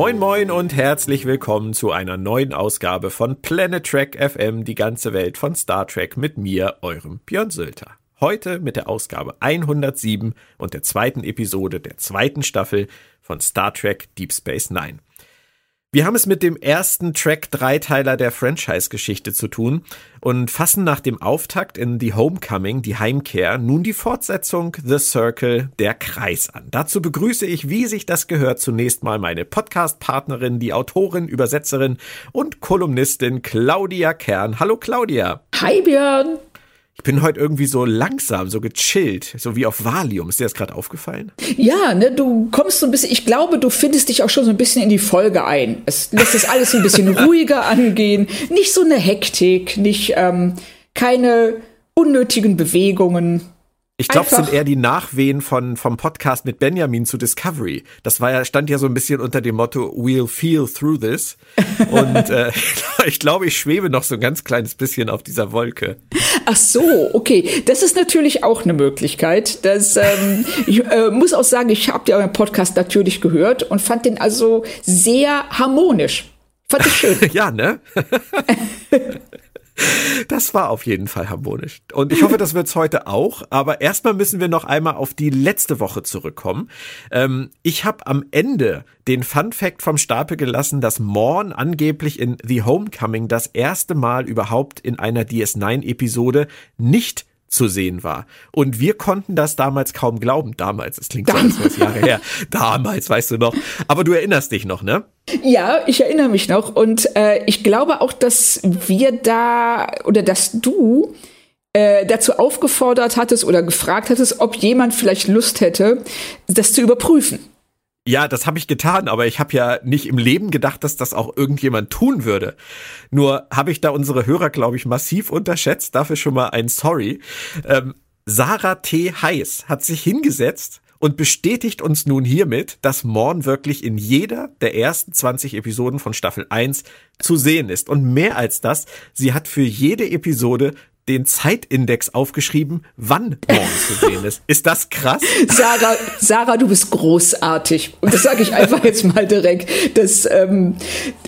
Moin moin und herzlich willkommen zu einer neuen Ausgabe von Planet Trek FM, die ganze Welt von Star Trek mit mir, eurem Björn Sülter. Heute mit der Ausgabe 107 und der zweiten Episode der zweiten Staffel von Star Trek Deep Space Nine. Wir haben es mit dem ersten Track-Dreiteiler der Franchise-Geschichte zu tun und fassen nach dem Auftakt in The Homecoming, die Heimkehr, nun die Fortsetzung The Circle, der Kreis an. Dazu begrüße ich, wie sich das gehört, zunächst mal meine Podcast-Partnerin, die Autorin, Übersetzerin und Kolumnistin Claudia Kern. Hallo Claudia. Hi Björn. Ich bin heute irgendwie so langsam, so gechillt, so wie auf Valium. Ist dir das gerade aufgefallen? Ja, ne, du kommst so ein bisschen, ich glaube, du findest dich auch schon so ein bisschen in die Folge ein. Es lässt es alles ein bisschen ruhiger angehen. Nicht so eine Hektik, nicht, ähm, keine unnötigen Bewegungen. Ich glaube, es sind eher die Nachwehen von, vom Podcast mit Benjamin zu Discovery. Das war ja, stand ja so ein bisschen unter dem Motto, we'll feel through this. Und äh, ich glaube, ich schwebe noch so ein ganz kleines bisschen auf dieser Wolke. Ach so, okay. Das ist natürlich auch eine Möglichkeit. Das, ähm, ich äh, muss auch sagen, ich habe ja euren Podcast natürlich gehört und fand den also sehr harmonisch. Fand ich schön. ja, ne? Das war auf jeden Fall harmonisch. Und ich hoffe, das wird's heute auch. Aber erstmal müssen wir noch einmal auf die letzte Woche zurückkommen. Ähm, ich habe am Ende den Fun Fact vom Stapel gelassen, dass Morn angeblich in The Homecoming das erste Mal überhaupt in einer DS9-Episode nicht zu sehen war. Und wir konnten das damals kaum glauben. Damals, es klingt so 20 Jahre her. Damals, weißt du noch. Aber du erinnerst dich noch, ne? Ja, ich erinnere mich noch. Und äh, ich glaube auch, dass wir da oder dass du äh, dazu aufgefordert hattest oder gefragt hattest, ob jemand vielleicht Lust hätte, das zu überprüfen. Ja, das habe ich getan, aber ich habe ja nicht im Leben gedacht, dass das auch irgendjemand tun würde. Nur habe ich da unsere Hörer, glaube ich, massiv unterschätzt. Dafür schon mal ein Sorry. Ähm, Sarah T. Heiß hat sich hingesetzt und bestätigt uns nun hiermit, dass Morn wirklich in jeder der ersten 20 Episoden von Staffel 1 zu sehen ist. Und mehr als das, sie hat für jede Episode den Zeitindex aufgeschrieben, wann morgen zu sehen ist. Ist das krass? Sarah, Sarah, du bist großartig. Und das sage ich einfach jetzt mal direkt. Das, ähm,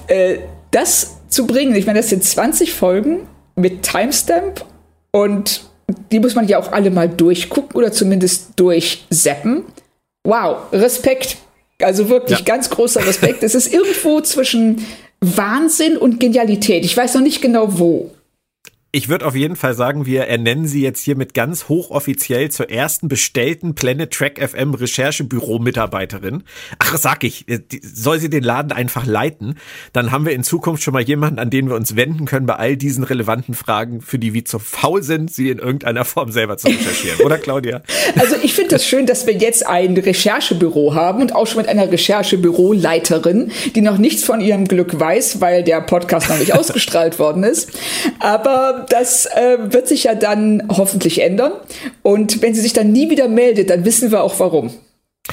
äh, das zu bringen, ich meine, das sind 20 Folgen mit Timestamp und die muss man ja auch alle mal durchgucken oder zumindest durchseppen. Wow, Respekt. Also wirklich ja. ganz großer Respekt. Es ist irgendwo zwischen Wahnsinn und Genialität. Ich weiß noch nicht genau wo. Ich würde auf jeden Fall sagen, wir ernennen sie jetzt hier mit ganz hochoffiziell zur ersten bestellten Planet Track FM Recherchebüro-Mitarbeiterin. Ach, sag ich, äh, soll sie den Laden einfach leiten? Dann haben wir in Zukunft schon mal jemanden, an den wir uns wenden können bei all diesen relevanten Fragen, für die wir zu faul sind, sie in irgendeiner Form selber zu recherchieren. Oder Claudia? Also ich finde das schön, dass wir jetzt ein Recherchebüro haben und auch schon mit einer Recherchebüroleiterin, die noch nichts von ihrem Glück weiß, weil der Podcast noch nicht ausgestrahlt worden ist. Aber das äh, wird sich ja dann hoffentlich ändern. Und wenn sie sich dann nie wieder meldet, dann wissen wir auch warum.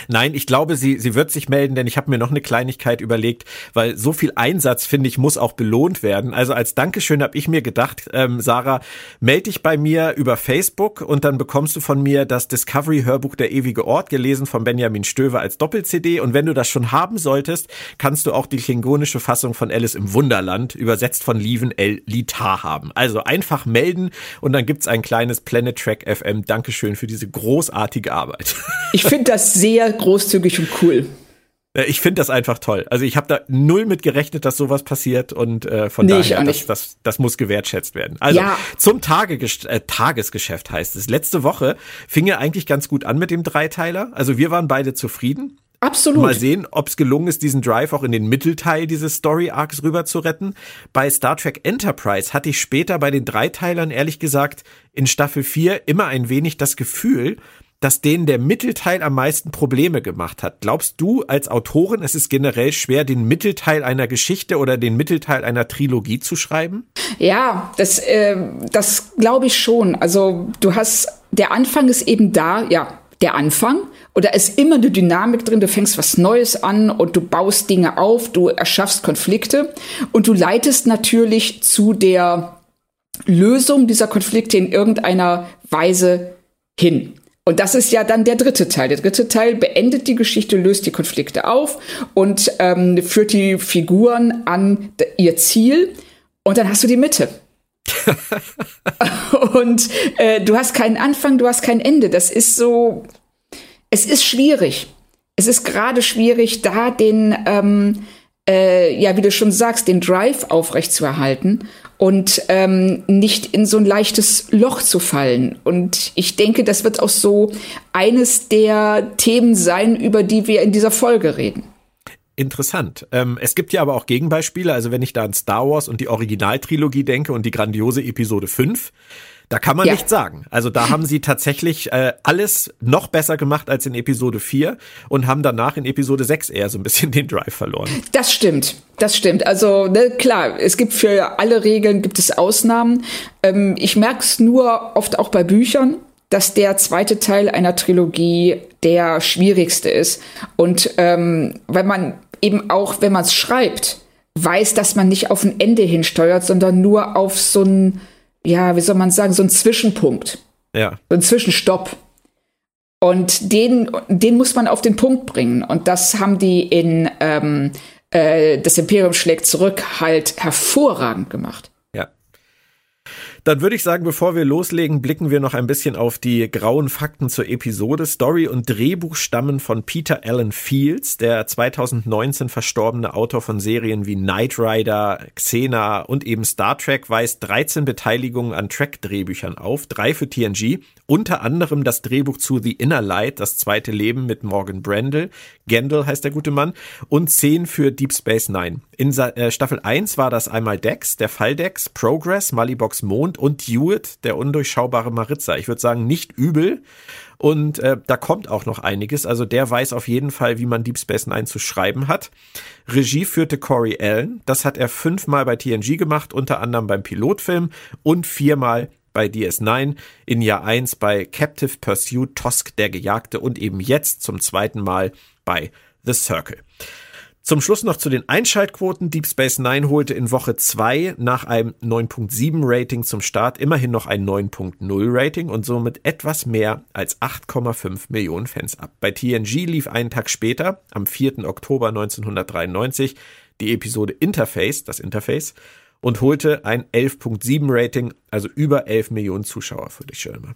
Nein, ich glaube, sie, sie wird sich melden, denn ich habe mir noch eine Kleinigkeit überlegt, weil so viel Einsatz, finde ich, muss auch belohnt werden. Also als Dankeschön habe ich mir gedacht, ähm, Sarah, melde dich bei mir über Facebook und dann bekommst du von mir das Discovery-Hörbuch Der ewige Ort, gelesen von Benjamin Stöver als Doppel-CD. Und wenn du das schon haben solltest, kannst du auch die klingonische Fassung von Alice im Wunderland, übersetzt von Lieven L. Litar haben. Also einfach melden und dann gibt's ein kleines Planet Track FM. Dankeschön für diese großartige Arbeit. Ich finde das sehr großzügig und cool. Äh, ich finde das einfach toll. Also ich habe da null mit gerechnet, dass sowas passiert und äh, von Nee, daher, das, das, das muss gewertschätzt werden. Also Ja. zum Tageges äh, Tagesgeschäft heißt es. Letzte Woche fing er eigentlich ganz gut an mit dem Dreiteiler. Also wir waren beide zufrieden. Absolut. Mal sehen, ob es gelungen ist, diesen Drive auch in den Mittelteil dieses Story Arcs rüber zu retten. Bei Star Trek Enterprise hatte ich später bei den Dreiteilern ehrlich gesagt in Staffel 4 immer ein wenig das Gefühl, dass denen der Mittelteil am meisten Probleme gemacht hat. Glaubst du als Autorin, es ist generell schwer, den Mittelteil einer Geschichte oder den Mittelteil einer Trilogie zu schreiben? Ja, das, ähm, das glaube ich schon. Also du hast, der Anfang ist eben da, ja, der Anfang. Und da ist immer eine Dynamik drin. Du fängst was Neues an und du baust Dinge auf, du erschaffst Konflikte und du leitest natürlich zu der Lösung dieser Konflikte in irgendeiner Weise hin. Und das ist ja dann der dritte Teil. Der dritte Teil beendet die Geschichte, löst die Konflikte auf und ähm, führt die Figuren an ihr Ziel. Und dann hast du die Mitte. und äh, du hast keinen Anfang, du hast kein Ende. Das ist so, es ist schwierig. Es ist gerade schwierig, da den, ähm, äh, ja, wie du schon sagst, den Drive aufrechtzuerhalten und ähm, nicht in so ein leichtes Loch zu fallen. Und ich denke, das wird auch so eines der Themen sein, über die wir in dieser Folge reden. Interessant. Ähm, es gibt ja aber auch Gegenbeispiele. Also wenn ich da an Star Wars und die Originaltrilogie denke und die grandiose Episode 5, da kann man Ja. nicht sagen. Also da haben sie tatsächlich äh, alles noch besser gemacht als in Episode 4 und haben danach in Episode 6 eher so ein bisschen den Drive verloren. Das stimmt, das stimmt. Also ne, klar, es gibt für alle Regeln gibt es Ausnahmen. Ähm, ich merke es nur oft auch bei Büchern, dass der zweite Teil einer Trilogie der schwierigste ist. Und ähm, weil man eben auch, wenn man es schreibt, weiß, dass man nicht auf ein Ende hinsteuert, sondern nur auf so ein, ja, wie soll man sagen, so ein Zwischenpunkt Ja. so ein Zwischenstopp. Und den, den muss man auf den Punkt bringen. Und das haben die in ähm, äh, Das Imperium schlägt zurück halt hervorragend gemacht. Dann würde ich sagen, bevor wir loslegen, blicken wir noch ein bisschen auf die grauen Fakten zur Episode. Story und Drehbuch stammen von Peter Allen Fields, der 2019 verstorbene Autor von Serien wie Knight Rider, Xena und eben Star Trek, weist 13 Beteiligungen an Track-Drehbüchern auf, drei für TNG, unter anderem das Drehbuch zu The Inner Light, das zweite Leben mit Morgan Brandel, Gendel heißt der gute Mann, und 10 für Deep Space Nine. In äh, Staffel 1 war das einmal Dex, der Fall Dex, Progress, Malibox Mond und Hewitt, der undurchschaubare Maritza. Ich würde sagen, nicht übel. Und äh, da kommt auch noch einiges. Also der weiß auf jeden Fall, wie man Deep Space Nine zu schreiben hat. Regie führte Corey Allen. Das hat er fünfmal bei TNG gemacht, unter anderem beim Pilotfilm und viermal bei DS9, in Jahr 1 bei Captive Pursuit, Tosk der Gejagte und eben jetzt zum zweiten Mal bei The Circle. Zum Schluss noch zu den Einschaltquoten. Deep Space Nine holte in Woche 2 nach einem 9.7 Rating zum Start immerhin noch ein 9.0 Rating und somit etwas mehr als 8,5 Millionen Fans ab. Bei TNG lief einen Tag später, am 4. Oktober 1993, die Episode Interface, das Interface, und holte ein 11.7 Rating, also über 11 Millionen Zuschauer für die Schirme.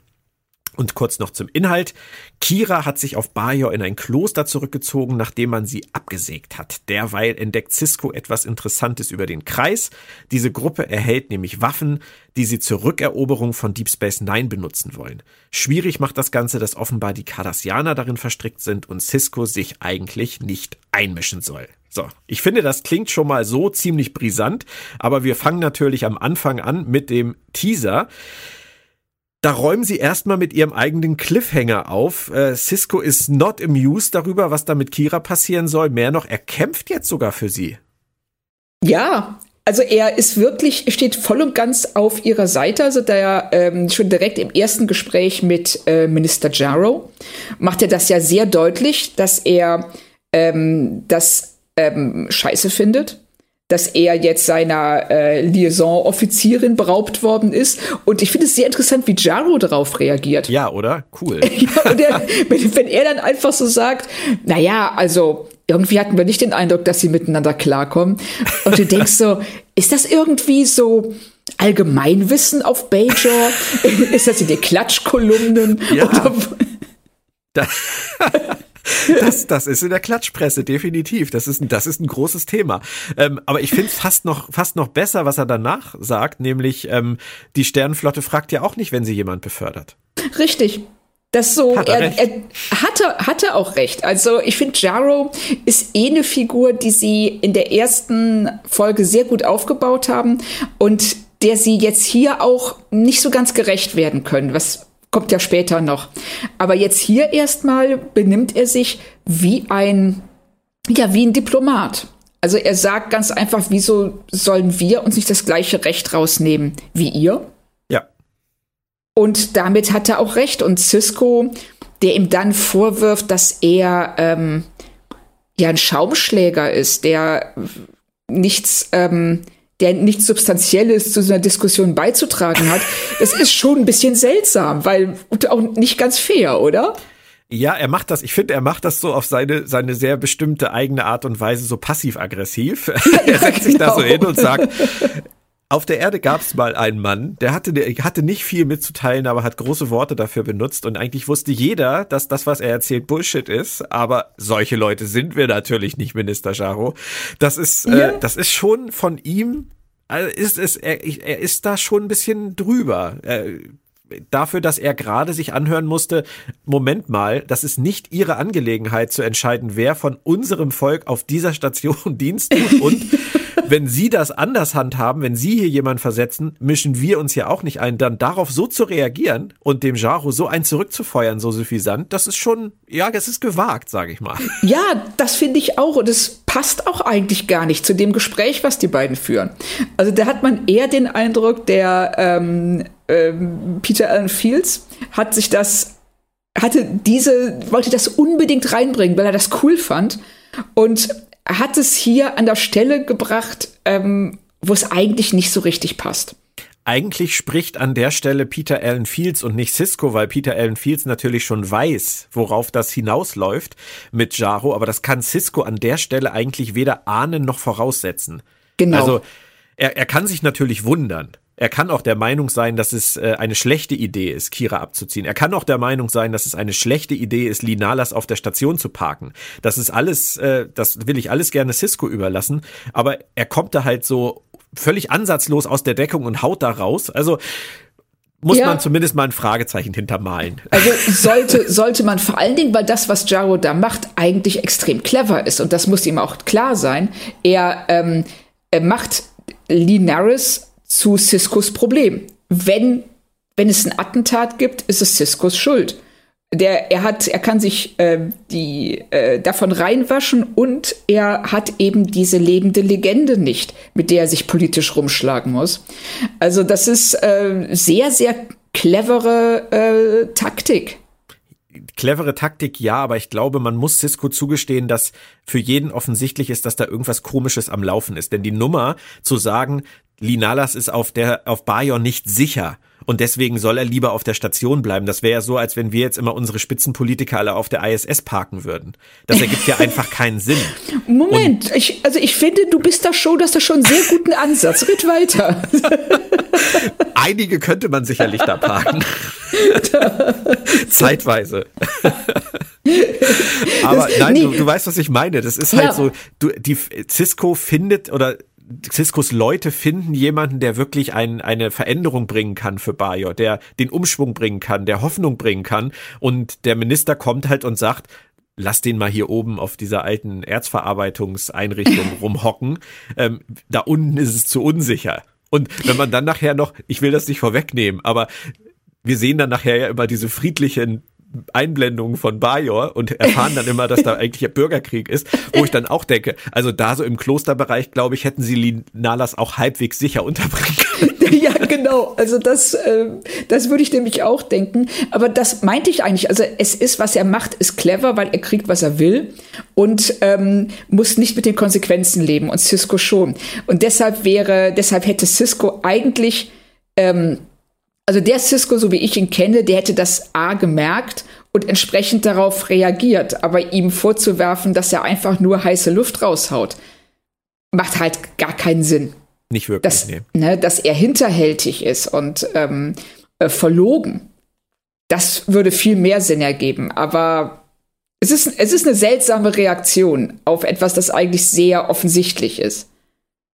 Und kurz noch zum Inhalt. Kira hat sich auf Bajor in ein Kloster zurückgezogen, nachdem man sie abgesägt hat. Derweil entdeckt Cisco etwas Interessantes über den Kreis. Diese Gruppe erhält nämlich Waffen, die sie zur Rückeroberung von Deep Space Nine benutzen wollen. Schwierig macht das Ganze, dass offenbar die Cardassianer darin verstrickt sind und Cisco sich eigentlich nicht einmischen soll. So, ich finde, das klingt schon mal so ziemlich brisant, aber wir fangen natürlich am Anfang an mit dem Teaser. Da räumen sie erstmal mit ihrem eigenen Cliffhanger auf. Äh, Cisco ist not amused darüber, was da mit Kira passieren soll. Mehr noch, er kämpft jetzt sogar für sie. Ja, also er ist wirklich, steht voll und ganz auf ihrer Seite. Also der ähm, schon direkt im ersten Gespräch mit äh, Minister Jarrow macht er das ja sehr deutlich, dass er ähm, das ähm, scheiße findet dass er jetzt seiner äh, Liaison-Offizierin beraubt worden ist. Und ich finde es sehr interessant, wie Jarrow darauf reagiert. Ja, oder? Cool. Ja, er, wenn, er dann einfach so sagt, na ja, also irgendwie hatten wir nicht den Eindruck, dass sie miteinander klarkommen. Und du denkst so, ist das irgendwie so Allgemeinwissen auf Bajor? ist das in den Klatschkolumnen? Ja. Oder, Da, Das, das ist in der Klatschpresse, definitiv. Das ist, das ist ein großes Thema. Ähm, aber ich finde es fast noch, fast noch besser, was er danach sagt, nämlich ähm, die Sternenflotte fragt ja auch nicht, wenn sie jemand befördert. Richtig. Das so, Hat er, er, er, hatte, hatte auch recht. Also ich finde, Jaro ist eh eine Figur, die sie in der ersten Folge sehr gut aufgebaut haben und der sie jetzt hier auch nicht so ganz gerecht werden können, was kommt ja später noch. Aber jetzt hier erstmal benimmt er sich wie ein, ja, wie ein Diplomat. Also er sagt ganz einfach, wieso sollen wir uns nicht das gleiche Recht rausnehmen wie ihr? Und damit hat er auch recht. Und Cisco, der ihm dann vorwirft, dass er ähm, ja ein Schaumschläger ist, der nichts, ähm, der nichts Substanzielles zu so einer Diskussion beizutragen hat, das ist schon ein bisschen seltsam, weil auch nicht ganz fair, oder? Ja, er macht das, ich finde, er macht das so auf seine, seine sehr bestimmte eigene Art und Weise, so passiv-aggressiv. Ja, er setzt genau. sich da so genau. hin und sagt, auf der Erde gab es mal einen Mann, der hatte, der hatte nicht viel mitzuteilen, aber hat große Worte dafür benutzt und eigentlich wusste jeder, dass das, was er erzählt, Bullshit ist. Aber solche Leute sind wir natürlich nicht, Minister Jaro. Das ist, äh, ja. äh, das ist schon von ihm also ist es, er, er ist da schon ein bisschen drüber. Er, dafür, dass er gerade sich anhören musste, Moment mal, das ist nicht ihre Angelegenheit zu entscheiden, wer von unserem Volk auf dieser Station Dienst tut und wenn Sie das anders handhaben, wenn Sie hier jemanden versetzen, mischen wir uns ja auch nicht ein. Dann darauf so zu reagieren und dem Jaro so einen zurückzufeuern, so suffisant, das ist schon, ja, das ist gewagt, sage ich mal. Ja, das finde ich auch und es passt auch eigentlich gar nicht zu dem Gespräch, was die beiden führen. Also da hat man eher den Eindruck, der ähm, ähm, Peter Allen Fields hat sich das, hatte diese, wollte das unbedingt reinbringen, weil er das cool fand und hat es hier an der Stelle gebracht, ähm, wo es eigentlich nicht so richtig passt. Eigentlich spricht an der Stelle Peter Allen Fields und nicht Cisco, weil Peter Allen Fields natürlich schon weiß, worauf das hinausläuft mit Jaro, aber das kann Cisco an der Stelle eigentlich weder ahnen noch voraussetzen. Genau. Also er, er kann sich natürlich wundern. Er kann auch der Meinung sein, dass es äh, eine schlechte Idee ist, Kira abzuziehen. Er kann auch der Meinung sein, dass es eine schlechte Idee ist, Linalas auf der Station zu parken. Das ist alles, äh, das will ich alles gerne Cisco überlassen. Aber er kommt da halt so völlig ansatzlos aus der Deckung und haut da raus. Also muss ja. man zumindest mal ein Fragezeichen hintermalen. Also sollte, sollte man vor allen Dingen, weil das, was Jaro da macht, eigentlich extrem clever ist. Und das muss ihm auch klar sein. Er, ähm, er macht Linaris zu Ciscos Problem. Wenn, wenn es ein Attentat gibt, ist es Ciscos Schuld. Der, er hat, er kann sich äh, die äh, davon reinwaschen und er hat eben diese lebende Legende nicht, mit der er sich politisch rumschlagen muss. Also das ist äh, sehr, sehr clevere äh, Taktik clevere Taktik, ja, aber ich glaube, man muss Cisco zugestehen, dass für jeden offensichtlich ist, dass da irgendwas Komisches am Laufen ist. Denn die Nummer zu sagen, Linalas ist auf der, auf Bayon nicht sicher. Und deswegen soll er lieber auf der Station bleiben. Das wäre ja so, als wenn wir jetzt immer unsere Spitzenpolitiker alle auf der ISS parken würden. Das ergibt ja einfach keinen Sinn. Moment, ich, also ich finde, du bist da schon, dass du schon einen sehr guten Ansatz. Red weiter. Einige könnte man sicherlich da parken. Zeitweise. Aber nein, nee. du, du, weißt, was ich meine. Das ist halt ja. so, du, die Cisco findet oder Ciscos Leute finden jemanden, der wirklich ein, eine Veränderung bringen kann für Bayo, der den Umschwung bringen kann, der Hoffnung bringen kann. Und der Minister kommt halt und sagt, lass den mal hier oben auf dieser alten Erzverarbeitungseinrichtung rumhocken. Ähm, da unten ist es zu unsicher. Und wenn man dann nachher noch, ich will das nicht vorwegnehmen, aber wir sehen dann nachher ja immer diese friedlichen Einblendungen von Bajor und erfahren dann immer, dass da eigentlich ein Bürgerkrieg ist, wo ich dann auch denke, also da so im Klosterbereich, glaube ich, hätten sie Linalas auch halbwegs sicher unterbringen können. Ja, genau. Also das, äh, das würde ich nämlich auch denken. Aber das meinte ich eigentlich. Also es ist, was er macht, ist clever, weil er kriegt, was er will und ähm, muss nicht mit den Konsequenzen leben und Cisco schon. Und deshalb wäre, deshalb hätte Cisco eigentlich ähm, also der Cisco, so wie ich ihn kenne, der hätte das A gemerkt und entsprechend darauf reagiert. Aber ihm vorzuwerfen, dass er einfach nur heiße Luft raushaut, macht halt gar keinen Sinn. Nicht wirklich. Dass, nee. ne, dass er hinterhältig ist und ähm, äh, verlogen. Das würde viel mehr Sinn ergeben. Aber es ist, es ist eine seltsame Reaktion auf etwas, das eigentlich sehr offensichtlich ist.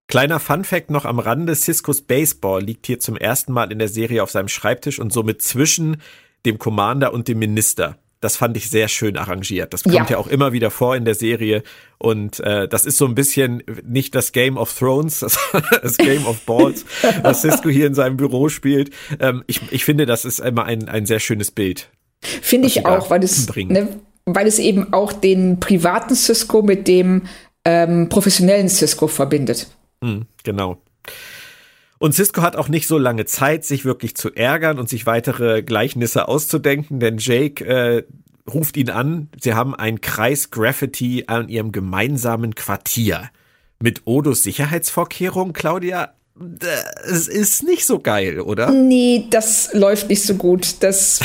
Kleiner Funfact noch am Rande, Ciscos Baseball liegt hier zum ersten Mal in der Serie auf seinem Schreibtisch und somit zwischen dem Commander und dem Minister. Das fand ich sehr schön arrangiert. Das kommt ja, ja auch immer wieder vor in der Serie. Und äh, das ist so ein bisschen nicht das Game of Thrones, das, das Game of Balls, was Cisco hier in seinem Büro spielt. Ähm, ich, ich finde, das ist immer ein, ein sehr schönes Bild. Finde ich auch, weil es, ne, weil es eben auch den privaten Cisco mit dem ähm, professionellen Cisco verbindet. Mhm, genau. Und Cisco hat auch nicht so lange Zeit, sich wirklich zu ärgern und sich weitere Gleichnisse auszudenken, denn Jake äh, ruft ihn an. Sie haben einen Kreis Graffiti an ihrem gemeinsamen Quartier. Mit Odos Sicherheitsvorkehrungen, Claudia, es ist nicht so geil, oder? Nee, das läuft nicht so gut. Das,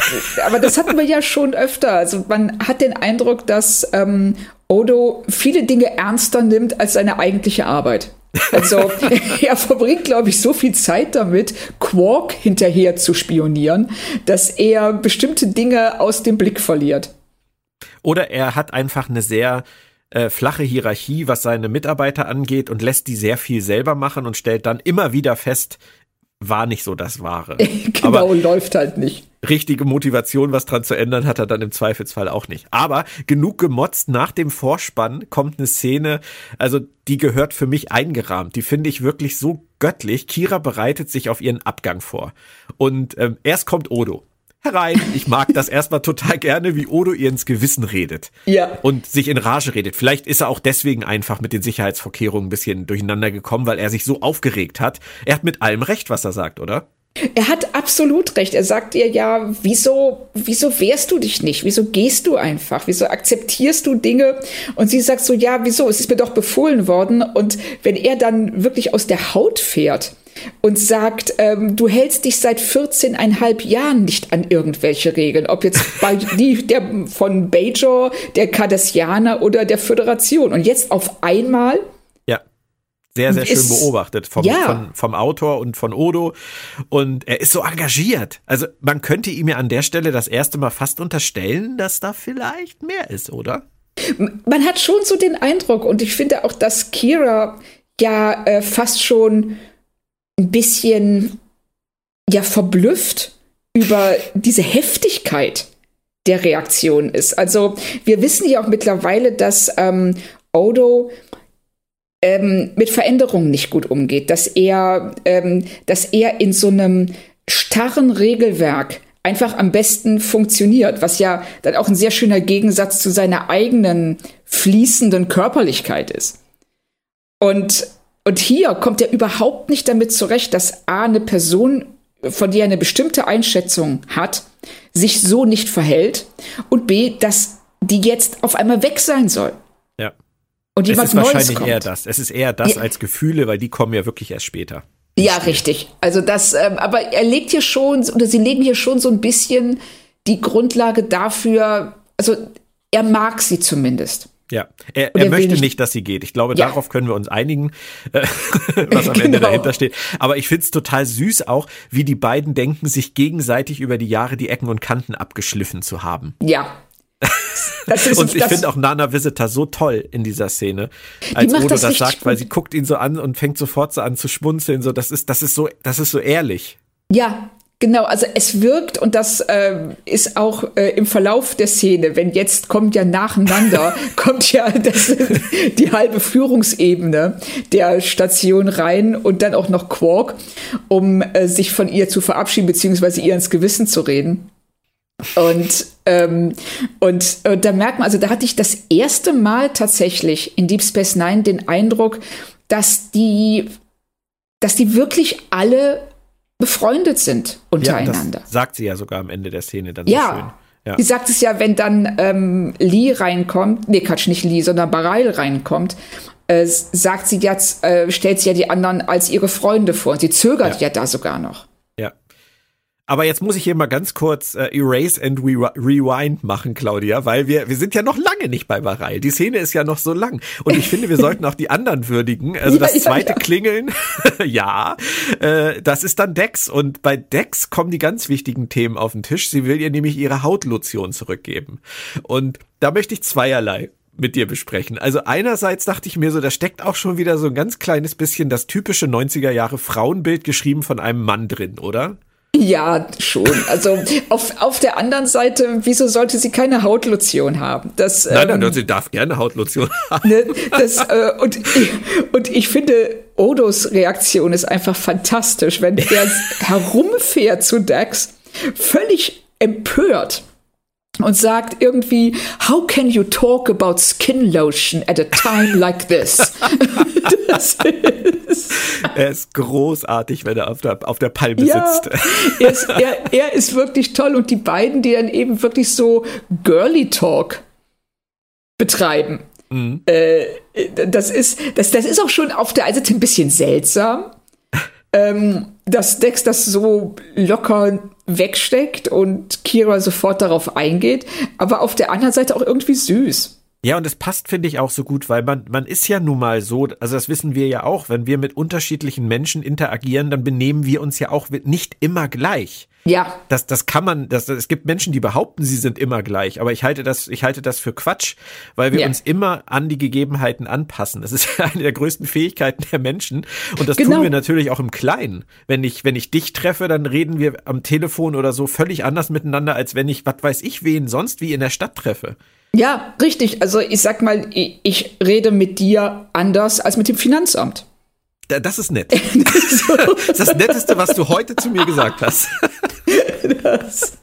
aber das hatten wir ja schon öfter. Also man hat den Eindruck, dass ähm, Odo viele Dinge ernster nimmt als seine eigentliche Arbeit. Also er verbringt, glaube ich, so viel Zeit damit, Quark hinterher zu spionieren, dass er bestimmte Dinge aus dem Blick verliert. Oder er hat einfach eine sehr äh, flache Hierarchie, was seine Mitarbeiter angeht und lässt die sehr viel selber machen und stellt dann immer wieder fest, war nicht so das Wahre. genau, Aber läuft halt nicht. Richtige Motivation, was dran zu ändern, hat er dann im Zweifelsfall auch nicht. Aber genug gemotzt, nach dem Vorspann kommt eine Szene, also die gehört für mich eingerahmt. Die finde ich wirklich so göttlich. Kira bereitet sich auf ihren Abgang vor. Und ähm, erst kommt Odo herein. Ich mag das erstmal total gerne, wie Odo ihr ins Gewissen redet. Ja. Und sich in Rage redet. Vielleicht ist er auch deswegen einfach mit den Sicherheitsvorkehrungen ein bisschen durcheinander gekommen, weil er sich so aufgeregt hat. Er hat mit allem recht, was er sagt, oder? Er hat absolut recht. Er sagt ihr ja, wieso, wieso wehrst du dich nicht? Wieso gehst du einfach? Wieso akzeptierst du Dinge? Und sie sagt so, ja, wieso? Es ist mir doch befohlen worden. Und wenn er dann wirklich aus der Haut fährt, und sagt, ähm, du hältst dich seit 14,5 Jahren nicht an irgendwelche Regeln, ob jetzt bei die, der von Bajor, der Cardassianer oder der Föderation. Und jetzt auf einmal. Sehr, sehr schön beobachtet vom, ja. von, vom Autor und von Odo. Und er ist so engagiert. Also man könnte ihm ja an der Stelle das erste Mal fast unterstellen, dass da vielleicht mehr ist, oder? Man hat schon so den Eindruck und ich finde auch, dass Kira ja äh, fast schon ein bisschen ja verblüfft über diese Heftigkeit der Reaktion ist. Also wir wissen ja auch mittlerweile, dass ähm, Odo ähm, mit Veränderungen nicht gut umgeht, dass er, ähm, dass er in so einem starren Regelwerk einfach am besten funktioniert, was ja dann auch ein sehr schöner Gegensatz zu seiner eigenen fließenden Körperlichkeit ist. Und und hier kommt er überhaupt nicht damit zurecht, dass A, eine Person, von der er eine bestimmte Einschätzung hat, sich so nicht verhält und B, dass die jetzt auf einmal weg sein soll. Und jemand es ist Neues wahrscheinlich kommt. eher das. Es ist eher das ja. als Gefühle, weil die kommen ja wirklich erst später. Ja, richtig. Also das, ähm, aber er legt hier schon, oder sie legen hier schon so ein bisschen die Grundlage dafür, also er mag sie zumindest. Ja, er, er möchte nicht, dass sie geht. Ich glaube, ja. darauf können wir uns einigen, äh, was am genau. Ende dahinter steht. Aber ich finde es total süß auch, wie die beiden denken, sich gegenseitig über die Jahre die Ecken und Kanten abgeschliffen zu haben. Ja. Und ich finde auch Nana Visitor so toll in dieser Szene, als Odo das, das sagt, weil sie guckt ihn so an und fängt sofort so an zu schmunzeln. So, das ist, das ist so, das ist so ehrlich. Ja, Genau, also es wirkt und das äh, ist auch äh, im Verlauf der Szene, wenn jetzt kommt ja nacheinander, kommt ja das, die halbe Führungsebene der Station rein und dann auch noch Quark, um äh, sich von ihr zu verabschieden beziehungsweise ihr ins Gewissen zu reden. Und, ähm, und, und da merkt man, also da hatte ich das erste Mal tatsächlich in Deep Space Nine den Eindruck, dass die, dass die wirklich alle befreundet sind untereinander. Ja, sagt sie ja sogar am Ende der Szene dann ja. so schön. Ja. Sie sagt es ja, wenn dann ähm, Lee reinkommt, nee, Quatsch, nicht Lee, sondern Bareil reinkommt, äh, sagt sie jetzt, äh, stellt sie ja die anderen als ihre Freunde vor. Und sie zögert ja, ja da sogar noch. Aber jetzt muss ich hier mal ganz kurz äh, Erase and Re Rewind machen, Claudia, weil wir, wir sind ja noch lange nicht bei Bareil. Die Szene ist ja noch so lang. Und ich finde, wir sollten auch die anderen würdigen. Also das zweite. Klingeln, ja, äh, das ist dann Dex. Und bei Dex kommen die ganz wichtigen Themen auf den Tisch. Sie will ihr nämlich ihre Hautlotion zurückgeben. Und da möchte ich zweierlei mit dir besprechen. Also einerseits dachte ich mir so, da steckt auch schon wieder so ein ganz kleines bisschen das typische 90er Jahre Frauenbild geschrieben von einem Mann drin, oder? Ja, schon. Also auf, auf der anderen Seite, wieso sollte sie keine Hautlotion haben? Das, nein, nein, ähm, sie darf gerne Hautlotion haben. Ne, das, äh, und, und ich finde, Odos Reaktion ist einfach fantastisch, wenn er herumfährt zu Dax, völlig empört und sagt irgendwie, how can you talk about skin lotion at a time like this? das ist er ist großartig, wenn er auf der, auf der Palme ja, sitzt. er, ist, er, er ist wirklich toll und die beiden, die dann eben wirklich so Girly Talk betreiben. Mhm. Äh, das, ist, das, das ist auch schon auf der einen Seite ein bisschen seltsam, ähm, dass Dex das so locker wegsteckt und Kira sofort darauf eingeht, aber auf der anderen Seite auch irgendwie süß. Ja, und es passt, finde ich, auch so gut, weil man, man ist ja nun mal so, also das wissen wir ja auch, wenn wir mit unterschiedlichen Menschen interagieren, dann benehmen wir uns ja auch nicht immer gleich. Ja. Das, das kann man, das, es gibt Menschen, die behaupten, sie sind immer gleich, aber ich halte das, ich halte das für Quatsch, weil wir ja. uns immer an die Gegebenheiten anpassen. Das ist eine der größten Fähigkeiten der Menschen und das genau. tun wir natürlich auch im Kleinen. Wenn ich, wenn ich dich treffe, dann reden wir am Telefon oder so völlig anders miteinander, als wenn ich, was weiß ich, wen sonst wie in der Stadt treffe. Ja, richtig. Also ich sag mal, ich, ich rede mit dir anders als mit dem Finanzamt. Das ist nett. das ist das Netteste, was du heute zu mir gesagt hast. Das.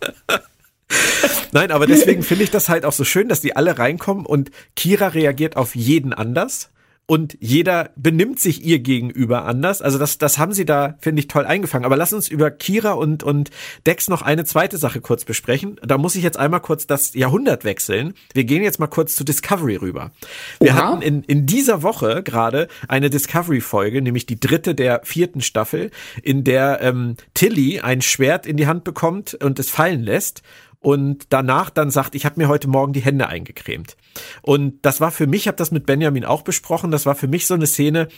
Nein, aber deswegen finde ich das halt auch so schön, dass die alle reinkommen und Kira reagiert auf jeden anders und jeder benimmt sich ihr gegenüber anders. Also das, das haben sie da, finde ich, toll eingefangen. Aber lass uns über Kira und, und Dex noch eine zweite Sache kurz besprechen. Da muss ich jetzt einmal kurz das Jahrhundert wechseln. Wir gehen jetzt mal kurz zu Discovery rüber. Wir Oha. hatten in, in dieser Woche gerade eine Discovery-Folge, nämlich die dritte der vierten Staffel, in der ähm, Tilly ein Schwert in die Hand bekommt und es fallen lässt und danach dann sagt, ich habe mir heute Morgen die Hände eingecremt. Und das war für mich, ich habe das mit Benjamin auch besprochen, das war für mich so eine Szene,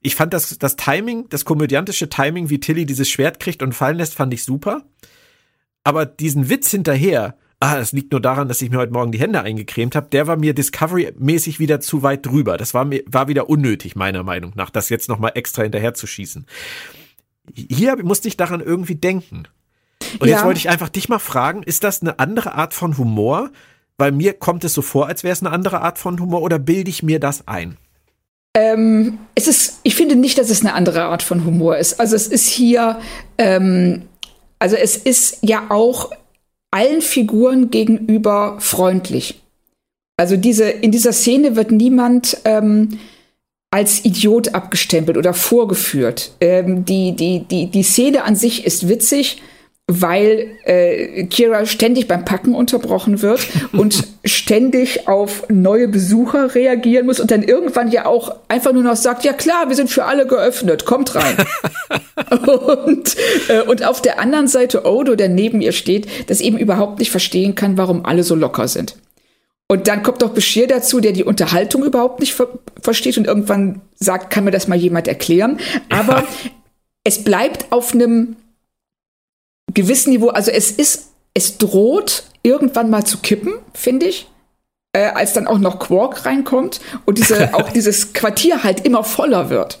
ich fand das, das Timing, das komödiantische Timing, wie Tilly dieses Schwert kriegt und fallen lässt, fand ich super. Aber diesen Witz hinterher, ah, das liegt nur daran, dass ich mir heute Morgen die Hände eingecremt habe, der war mir Discovery-mäßig wieder zu weit drüber. Das war mir, war wieder unnötig, meiner Meinung nach, das jetzt nochmal extra hinterher zu schießen. Hier musste ich daran irgendwie denken. Und ja. jetzt wollte ich einfach dich mal fragen, ist das eine andere Art von Humor? Weil mir kommt es so vor, als wäre es eine andere Art von Humor oder bilde ich mir das ein? Ähm, es ist, ich finde nicht, dass es eine andere Art von Humor ist. Also es ist hier, ähm, also es ist ja auch allen Figuren gegenüber freundlich. Also diese, in dieser Szene wird niemand ähm, als Idiot abgestempelt oder vorgeführt. Ähm, die, die, die, die Szene an sich ist witzig weil äh, Kira ständig beim Packen unterbrochen wird und ständig auf neue Besucher reagieren muss und dann irgendwann ja auch einfach nur noch sagt, ja klar, wir sind für alle geöffnet, kommt rein. und, äh, und auf der anderen Seite Odo, der neben ihr steht, das eben überhaupt nicht verstehen kann, warum alle so locker sind. Und dann kommt doch Bashir dazu, der die Unterhaltung überhaupt nicht ver versteht und irgendwann sagt, kann mir das mal jemand erklären. Aber ja. es bleibt auf einem gewissen Niveau, also es ist, es droht irgendwann mal zu kippen, finde ich. Äh, als dann auch noch Quark reinkommt und diese, auch dieses Quartier halt immer voller wird.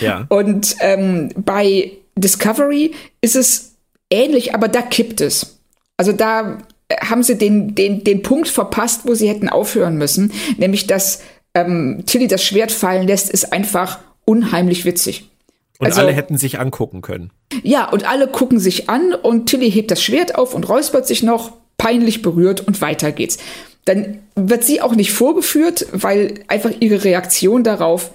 Ja. Und ähm, bei Discovery ist es ähnlich, aber da kippt es. Also da haben sie den, den, den Punkt verpasst, wo sie hätten aufhören müssen, nämlich dass ähm, Tilly das Schwert fallen lässt, ist einfach unheimlich witzig. Und also, alle hätten sich angucken können. Ja, und alle gucken sich an und Tilly hebt das Schwert auf und räuspert sich noch, peinlich berührt und weiter geht's. Dann wird sie auch nicht vorgeführt, weil einfach ihre Reaktion darauf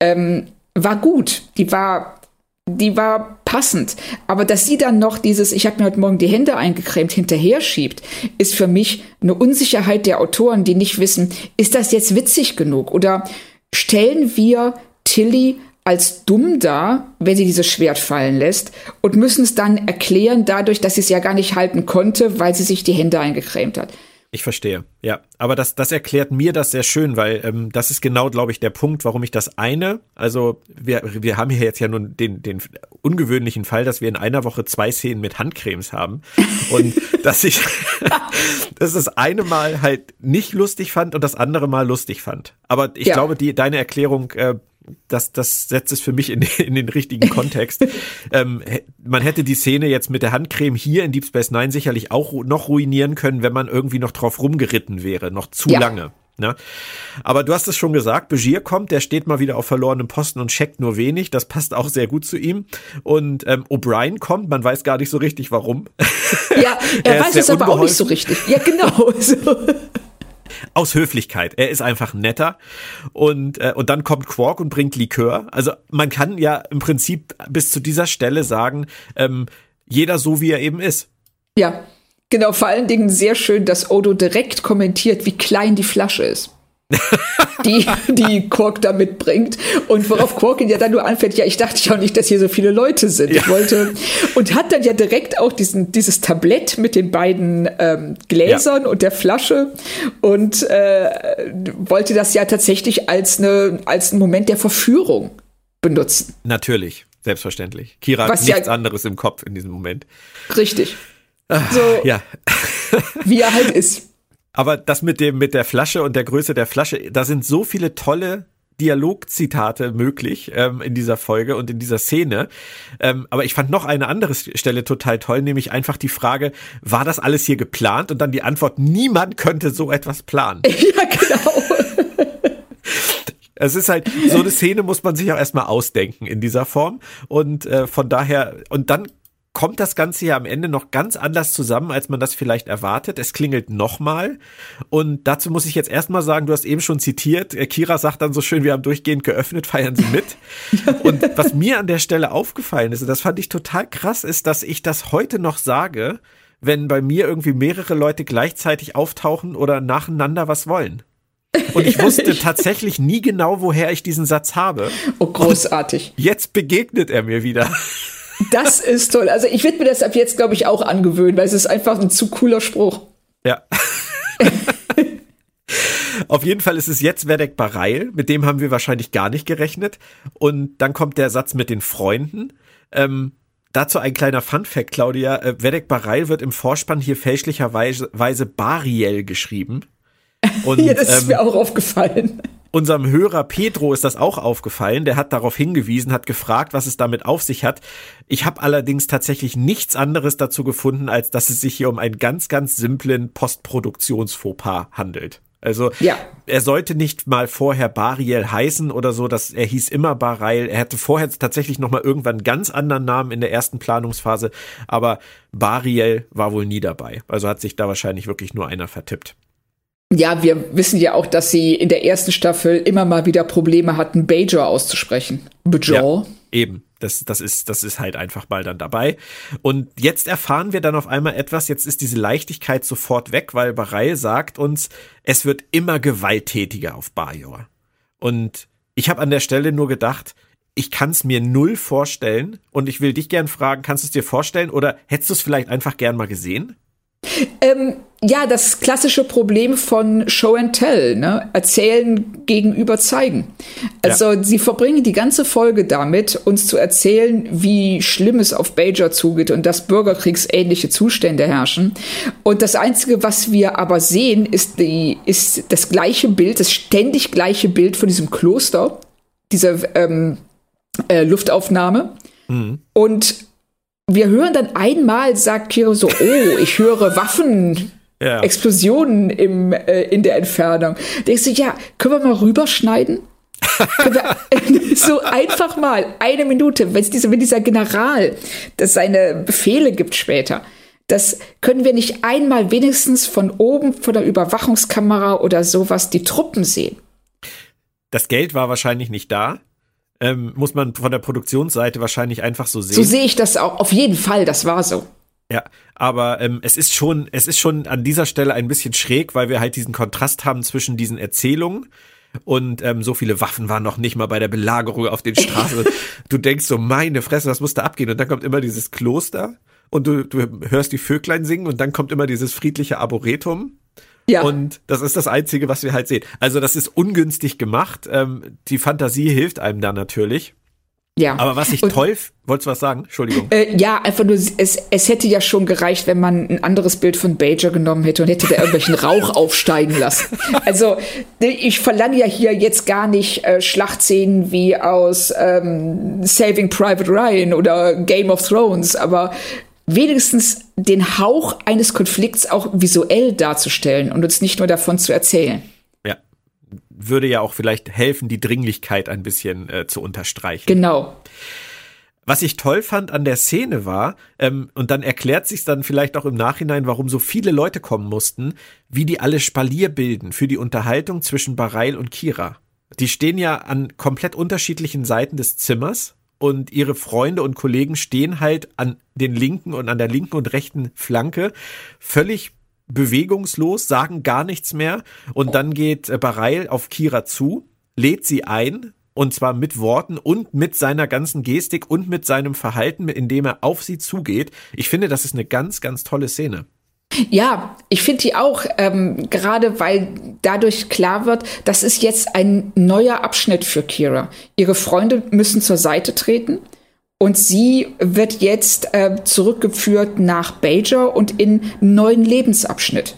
ähm, war gut. Die war, die war passend. Aber dass sie dann noch dieses, ich habe mir heute Morgen die Hände eingecremt, hinterher schiebt, ist für mich eine Unsicherheit der Autoren, die nicht wissen, ist das jetzt witzig genug? Oder stellen wir Tilly als dumm da, wenn sie dieses Schwert fallen lässt und müssen es dann erklären dadurch, dass sie es ja gar nicht halten konnte, weil sie sich die Hände eingecremt hat. Ich verstehe, ja. Aber das, das erklärt mir das sehr schön, weil ähm, das ist genau, glaube ich, der Punkt, warum ich das eine, also wir, wir haben hier jetzt ja nun den, den ungewöhnlichen Fall, dass wir in einer Woche zwei Szenen mit Handcremes haben und dass ich dass das eine Mal halt nicht lustig fand und das andere Mal lustig fand. Aber ich ja. glaube, die, deine Erklärung äh, das, das setzt es für mich in, in den richtigen Kontext. ähm, man hätte die Szene jetzt mit der Handcreme hier in Deep Space Nine sicherlich auch noch ruinieren können, wenn man irgendwie noch drauf rumgeritten wäre, noch zu ja. lange. Ne? Aber du hast es schon gesagt, Begier kommt, der steht mal wieder auf verlorenem Posten und checkt nur wenig. Das passt auch sehr gut zu ihm. Und ähm, O'Brien kommt, man weiß gar nicht so richtig warum. Ja, er, er weiß es aber auch nicht so richtig. Ja, genau. So aus Höflichkeit. Er ist einfach netter. Und, äh, und dann kommt Quark und bringt Likör. Also man kann ja im Prinzip bis zu dieser Stelle sagen, ähm, jeder so, wie er eben ist. Ja, genau. Vor allen Dingen sehr schön, dass Odo direkt kommentiert, wie klein die Flasche ist die, die Quark da mitbringt. Und worauf Quark ihn ja dann nur anfängt, ja, ich dachte ja auch nicht, dass hier so viele Leute sind. Ja. Ich wollte, und hat dann ja direkt auch diesen, dieses Tablett mit den beiden ähm, Gläsern ja. und der Flasche und äh, wollte das ja tatsächlich als, eine, als einen Moment der Verführung benutzen. Natürlich, selbstverständlich. Kira Was hat nichts ja, anderes im Kopf in diesem Moment. Richtig. Ach, so, ja. wie er halt ist. Aber das mit dem, mit der Flasche und der Größe der Flasche, da sind so viele tolle Dialogzitate möglich ähm, in dieser Folge und in dieser Szene. Ähm, aber ich fand noch eine andere Stelle total toll, nämlich einfach die Frage, war das alles hier geplant? Und dann die Antwort, niemand könnte so etwas planen. Ja, genau. Es ist halt, so eine Szene muss man sich auch erstmal ausdenken in dieser Form. Und äh, von daher, und dann kommt das Ganze ja am Ende noch ganz anders zusammen, als man das vielleicht erwartet. Es klingelt nochmal. Und dazu muss ich jetzt erstmal sagen, du hast eben schon zitiert, äh, Kira sagt dann so schön, wir haben durchgehend geöffnet, feiern Sie mit. und was mir an der Stelle aufgefallen ist, und das fand ich total krass, ist, dass ich das heute noch sage, wenn bei mir irgendwie mehrere Leute gleichzeitig auftauchen oder nacheinander was wollen. Und ich wusste tatsächlich nie genau, woher ich diesen Satz habe. Oh, großartig. Und jetzt begegnet er mir wieder. Das ist toll. Also ich werde mir das ab jetzt, glaube ich, auch angewöhnen, weil es ist einfach ein zu cooler Spruch. Ja. Auf jeden Fall ist es jetzt Wedek Bareil, mit dem haben wir wahrscheinlich gar nicht gerechnet. Und dann kommt der Satz mit den Freunden. Ähm, dazu ein kleiner Fun-Fact, Claudia. Äh, Vedek Bareil wird im Vorspann hier fälschlicherweise Bariel geschrieben. Und, ja, das ist ähm, mir auch aufgefallen. Unserem Hörer Pedro ist das auch aufgefallen. Der hat darauf hingewiesen, hat gefragt, was es damit auf sich hat. Ich habe allerdings tatsächlich nichts anderes dazu gefunden, als dass es sich hier um einen ganz, ganz simplen Postproduktionsfauxpas handelt. Also ja. er sollte nicht mal vorher Bariel heißen oder so, dass er hieß immer Barail. Er hatte vorher tatsächlich noch mal irgendwann einen ganz anderen Namen in der ersten Planungsphase, aber Bariel war wohl nie dabei. Also hat sich da wahrscheinlich wirklich nur einer vertippt ja, wir wissen ja auch, dass sie in der ersten Staffel immer mal wieder Probleme hatten, Bajor auszusprechen. Bajor. Ja, eben. Das, das, ist, das ist halt einfach mal dann dabei. Und jetzt erfahren wir dann auf einmal etwas. Jetzt ist diese Leichtigkeit sofort weg, weil Bareil sagt uns, es wird immer gewalttätiger auf Bajor. Und ich habe an der Stelle nur gedacht, ich kann es mir null vorstellen. Und ich will dich gern fragen, kannst du es dir vorstellen oder hättest du es vielleicht einfach gern mal gesehen? Ähm, ja, das klassische Problem von Show and Tell, ne? Erzählen gegenüber zeigen. Also ja. sie verbringen die ganze Folge damit, uns zu erzählen, wie schlimm es auf Bajor zugeht und dass bürgerkriegsähnliche Zustände herrschen. Und das Einzige, was wir aber sehen, ist, die, ist das gleiche Bild, das ständig gleiche Bild von diesem Kloster, dieser ähm, äh, Luftaufnahme. Mhm. Und wir hören dann einmal, sagt Kiro so, oh, ich höre Waffen. Ja. Explosionen im, äh, in der Entfernung. Denkst du, ja, können wir mal rüberschneiden? so einfach mal eine Minute, wenn, diese, wenn dieser General das seine Befehle gibt später, das können wir nicht einmal wenigstens von oben von der Überwachungskamera oder sowas die Truppen sehen. Das Geld war wahrscheinlich nicht da. Ähm, muss man von der Produktionsseite wahrscheinlich einfach so sehen. So sehe ich das auch. Auf jeden Fall, das war so. Ja, aber ähm, es ist schon, es ist schon an dieser Stelle ein bisschen schräg, weil wir halt diesen Kontrast haben zwischen diesen Erzählungen und ähm, so viele Waffen waren noch nicht mal bei der Belagerung auf den Straßen. du denkst so, meine Fresse, was muss da abgehen? Und dann kommt immer dieses Kloster und du, du hörst die Vöglein singen und dann kommt immer dieses friedliche Arboretum. Ja. Und das ist das Einzige, was wir halt sehen. Also das ist ungünstig gemacht. Ähm, die Fantasie hilft einem da natürlich. Ja. Aber was ich und, toll, wolltest du was sagen? Entschuldigung. Äh, ja, einfach nur, es, es hätte ja schon gereicht, wenn man ein anderes Bild von Bajer genommen hätte und hätte da irgendwelchen Rauch aufsteigen lassen. Also, ich verlange ja hier jetzt gar nicht äh, Schlachtszenen wie aus ähm, Saving Private Ryan oder Game of Thrones, aber wenigstens den Hauch eines Konflikts auch visuell darzustellen und uns nicht nur davon zu erzählen würde ja auch vielleicht helfen, die Dringlichkeit ein bisschen äh, zu unterstreichen. Genau. Was ich toll fand an der Szene war, ähm, und dann erklärt sich dann vielleicht auch im Nachhinein, warum so viele Leute kommen mussten, wie die alle Spalier bilden für die Unterhaltung zwischen Bareil und Kira. Die stehen ja an komplett unterschiedlichen Seiten des Zimmers und ihre Freunde und Kollegen stehen halt an den linken und an der linken und rechten Flanke völlig bewegungslos, sagen gar nichts mehr und dann geht äh, Bareil auf Kira zu, lädt sie ein und zwar mit Worten und mit seiner ganzen Gestik und mit seinem Verhalten, indem er auf sie zugeht. Ich finde, das ist eine ganz, ganz tolle Szene. Ja, ich finde die auch, ähm, gerade weil dadurch klar wird, das ist jetzt ein neuer Abschnitt für Kira. Ihre Freunde müssen zur Seite treten. Und sie wird jetzt äh, zurückgeführt nach Bajor und in einen neuen Lebensabschnitt.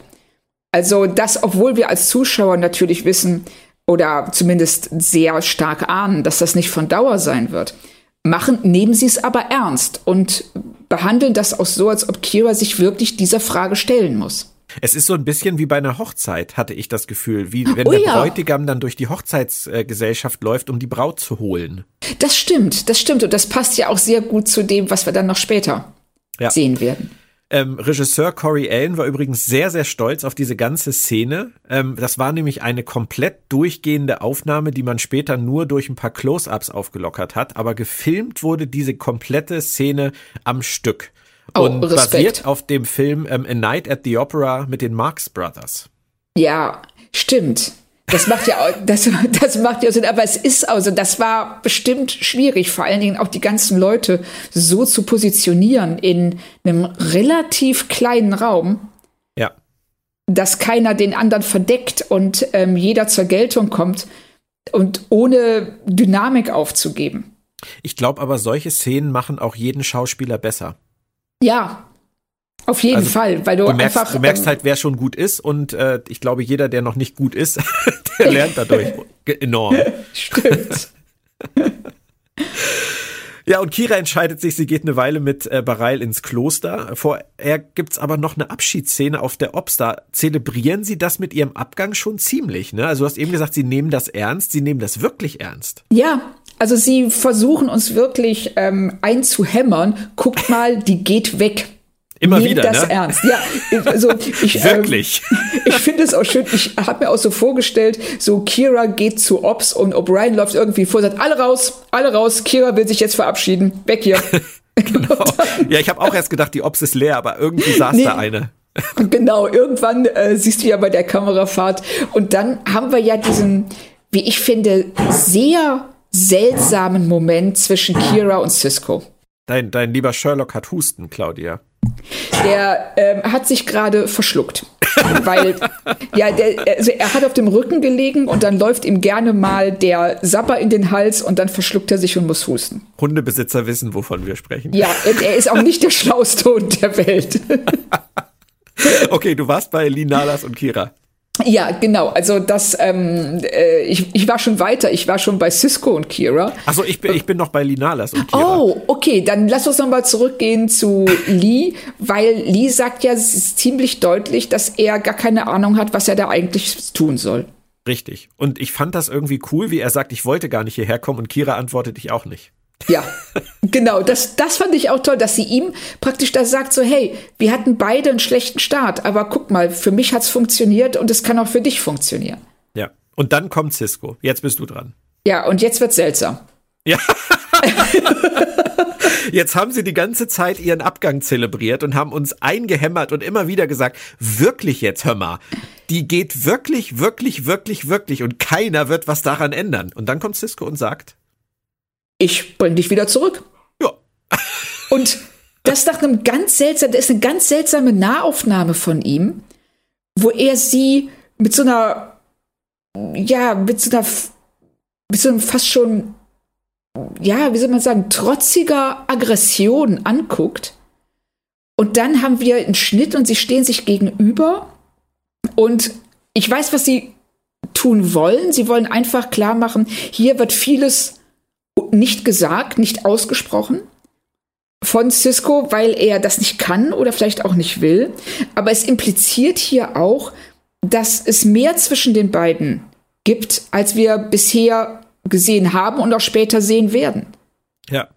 Also das, obwohl wir als Zuschauer natürlich wissen oder zumindest sehr stark ahnen, dass das nicht von Dauer sein wird, machen, nehmen sie es aber ernst und behandeln das auch so, als ob Kira sich wirklich dieser Frage stellen muss. Es ist so ein bisschen wie bei einer Hochzeit, hatte ich das Gefühl, wie wenn oh, der ja. Bräutigam dann durch die Hochzeitsgesellschaft läuft, um die Braut zu holen. Das stimmt, das stimmt und das passt ja auch sehr gut zu dem, was wir dann noch später ja. sehen werden. Ähm, Regisseur Corey Allen war übrigens sehr, sehr stolz auf diese ganze Szene. Ähm, das war nämlich eine komplett durchgehende Aufnahme, die man später nur durch ein paar Close-ups aufgelockert hat. Aber gefilmt wurde diese komplette Szene am Stück. Oh, und Respekt. basiert auf dem Film ähm, A Night at the Opera mit den Marx Brothers. Ja, stimmt. Das macht ja auch, das, das macht ja Sinn, aber es ist also, das war bestimmt schwierig, vor allen Dingen auch die ganzen Leute so zu positionieren in einem relativ kleinen Raum. Ja. Dass keiner den anderen verdeckt und ähm, jeder zur Geltung kommt und ohne Dynamik aufzugeben. Ich glaube aber, solche Szenen machen auch jeden Schauspieler besser. Ja, auf jeden also, Fall, weil du, du merkst, einfach. Du merkst ähm, halt, wer schon gut ist und äh, ich glaube, jeder, der noch nicht gut ist, der lernt dadurch enorm. Stimmt. Ja, und Kira entscheidet sich, sie geht eine Weile mit äh, Bareil ins Kloster. Vorher gibt's aber noch eine Abschiedsszene auf der Ops. Da zelebrieren sie das mit ihrem Abgang schon ziemlich. Ne? Also du hast eben gesagt, sie nehmen das ernst. Sie nehmen das wirklich ernst. Ja, also sie versuchen uns wirklich ähm, einzuhämmern. Guckt mal, die geht weg. Immer Nehmt wieder, das ne? ernst. Ja, also ich, Wirklich. Ähm, ich finde es auch schön. Ich habe mir auch so vorgestellt, so Kira geht zu Ops und O'Brien läuft irgendwie vor, sagt alle raus, alle raus. Kira will sich jetzt verabschieden. Weg hier. genau. Ja, ich habe auch erst gedacht, die Ops ist leer, aber irgendwie saß nee, da eine. genau, irgendwann äh, siehst du ja bei der Kamerafahrt. Und dann haben wir ja diesen, wie ich finde, sehr seltsamen Moment zwischen Kira und Cisco. Dein, dein lieber Sherlock hat Husten, Claudia. Der ähm, hat sich gerade verschluckt. weil, ja, der, also er hat auf dem Rücken gelegen und dann läuft ihm gerne mal der Sapper in den Hals und dann verschluckt er sich und muss husten. Hundebesitzer wissen, wovon wir sprechen. Ja, er ist auch nicht der schlauste Hund der Welt. okay, du warst bei Linalas und Kira. Ja, genau. Also das, ähm, äh, ich, ich war schon weiter. Ich war schon bei Cisco und Kira. Also ich bin, ich bin noch bei Linalas und Kira. Oh, okay. Dann lass uns noch mal zurückgehen zu Lee, weil Lee sagt ja ziemlich deutlich, dass er gar keine Ahnung hat, was er da eigentlich tun soll. Richtig. Und ich fand das irgendwie cool, wie er sagt, ich wollte gar nicht hierher kommen und Kira antwortet ich auch nicht. Ja, genau. Das, das fand ich auch toll, dass sie ihm praktisch da sagt, so, hey, wir hatten beide einen schlechten Start, aber guck mal, für mich hat's funktioniert und es kann auch für dich funktionieren. Ja. Und dann kommt Cisco. Jetzt bist du dran. Ja, und jetzt wird's seltsam. Ja. Jetzt haben sie die ganze Zeit ihren Abgang zelebriert und haben uns eingehämmert und immer wieder gesagt, wirklich jetzt, hör mal, die geht wirklich, wirklich, wirklich, wirklich und keiner wird was daran ändern. Und dann kommt Cisco und sagt, ich bring dich wieder zurück. Ja. Und das nach einem ganz seltsamen, das ist eine ganz seltsame Nahaufnahme von ihm, wo er sie mit so einer, ja, mit so einer, mit so einem fast schon, ja, wie soll man sagen, trotziger Aggression anguckt. Und dann haben wir einen Schnitt und sie stehen sich gegenüber. Und ich weiß, was sie tun wollen. Sie wollen einfach klar machen, hier wird vieles nicht gesagt, nicht ausgesprochen von Cisco, weil er das nicht kann oder vielleicht auch nicht will. Aber es impliziert hier auch, dass es mehr zwischen den beiden gibt, als wir bisher gesehen haben und auch später sehen werden. Ja.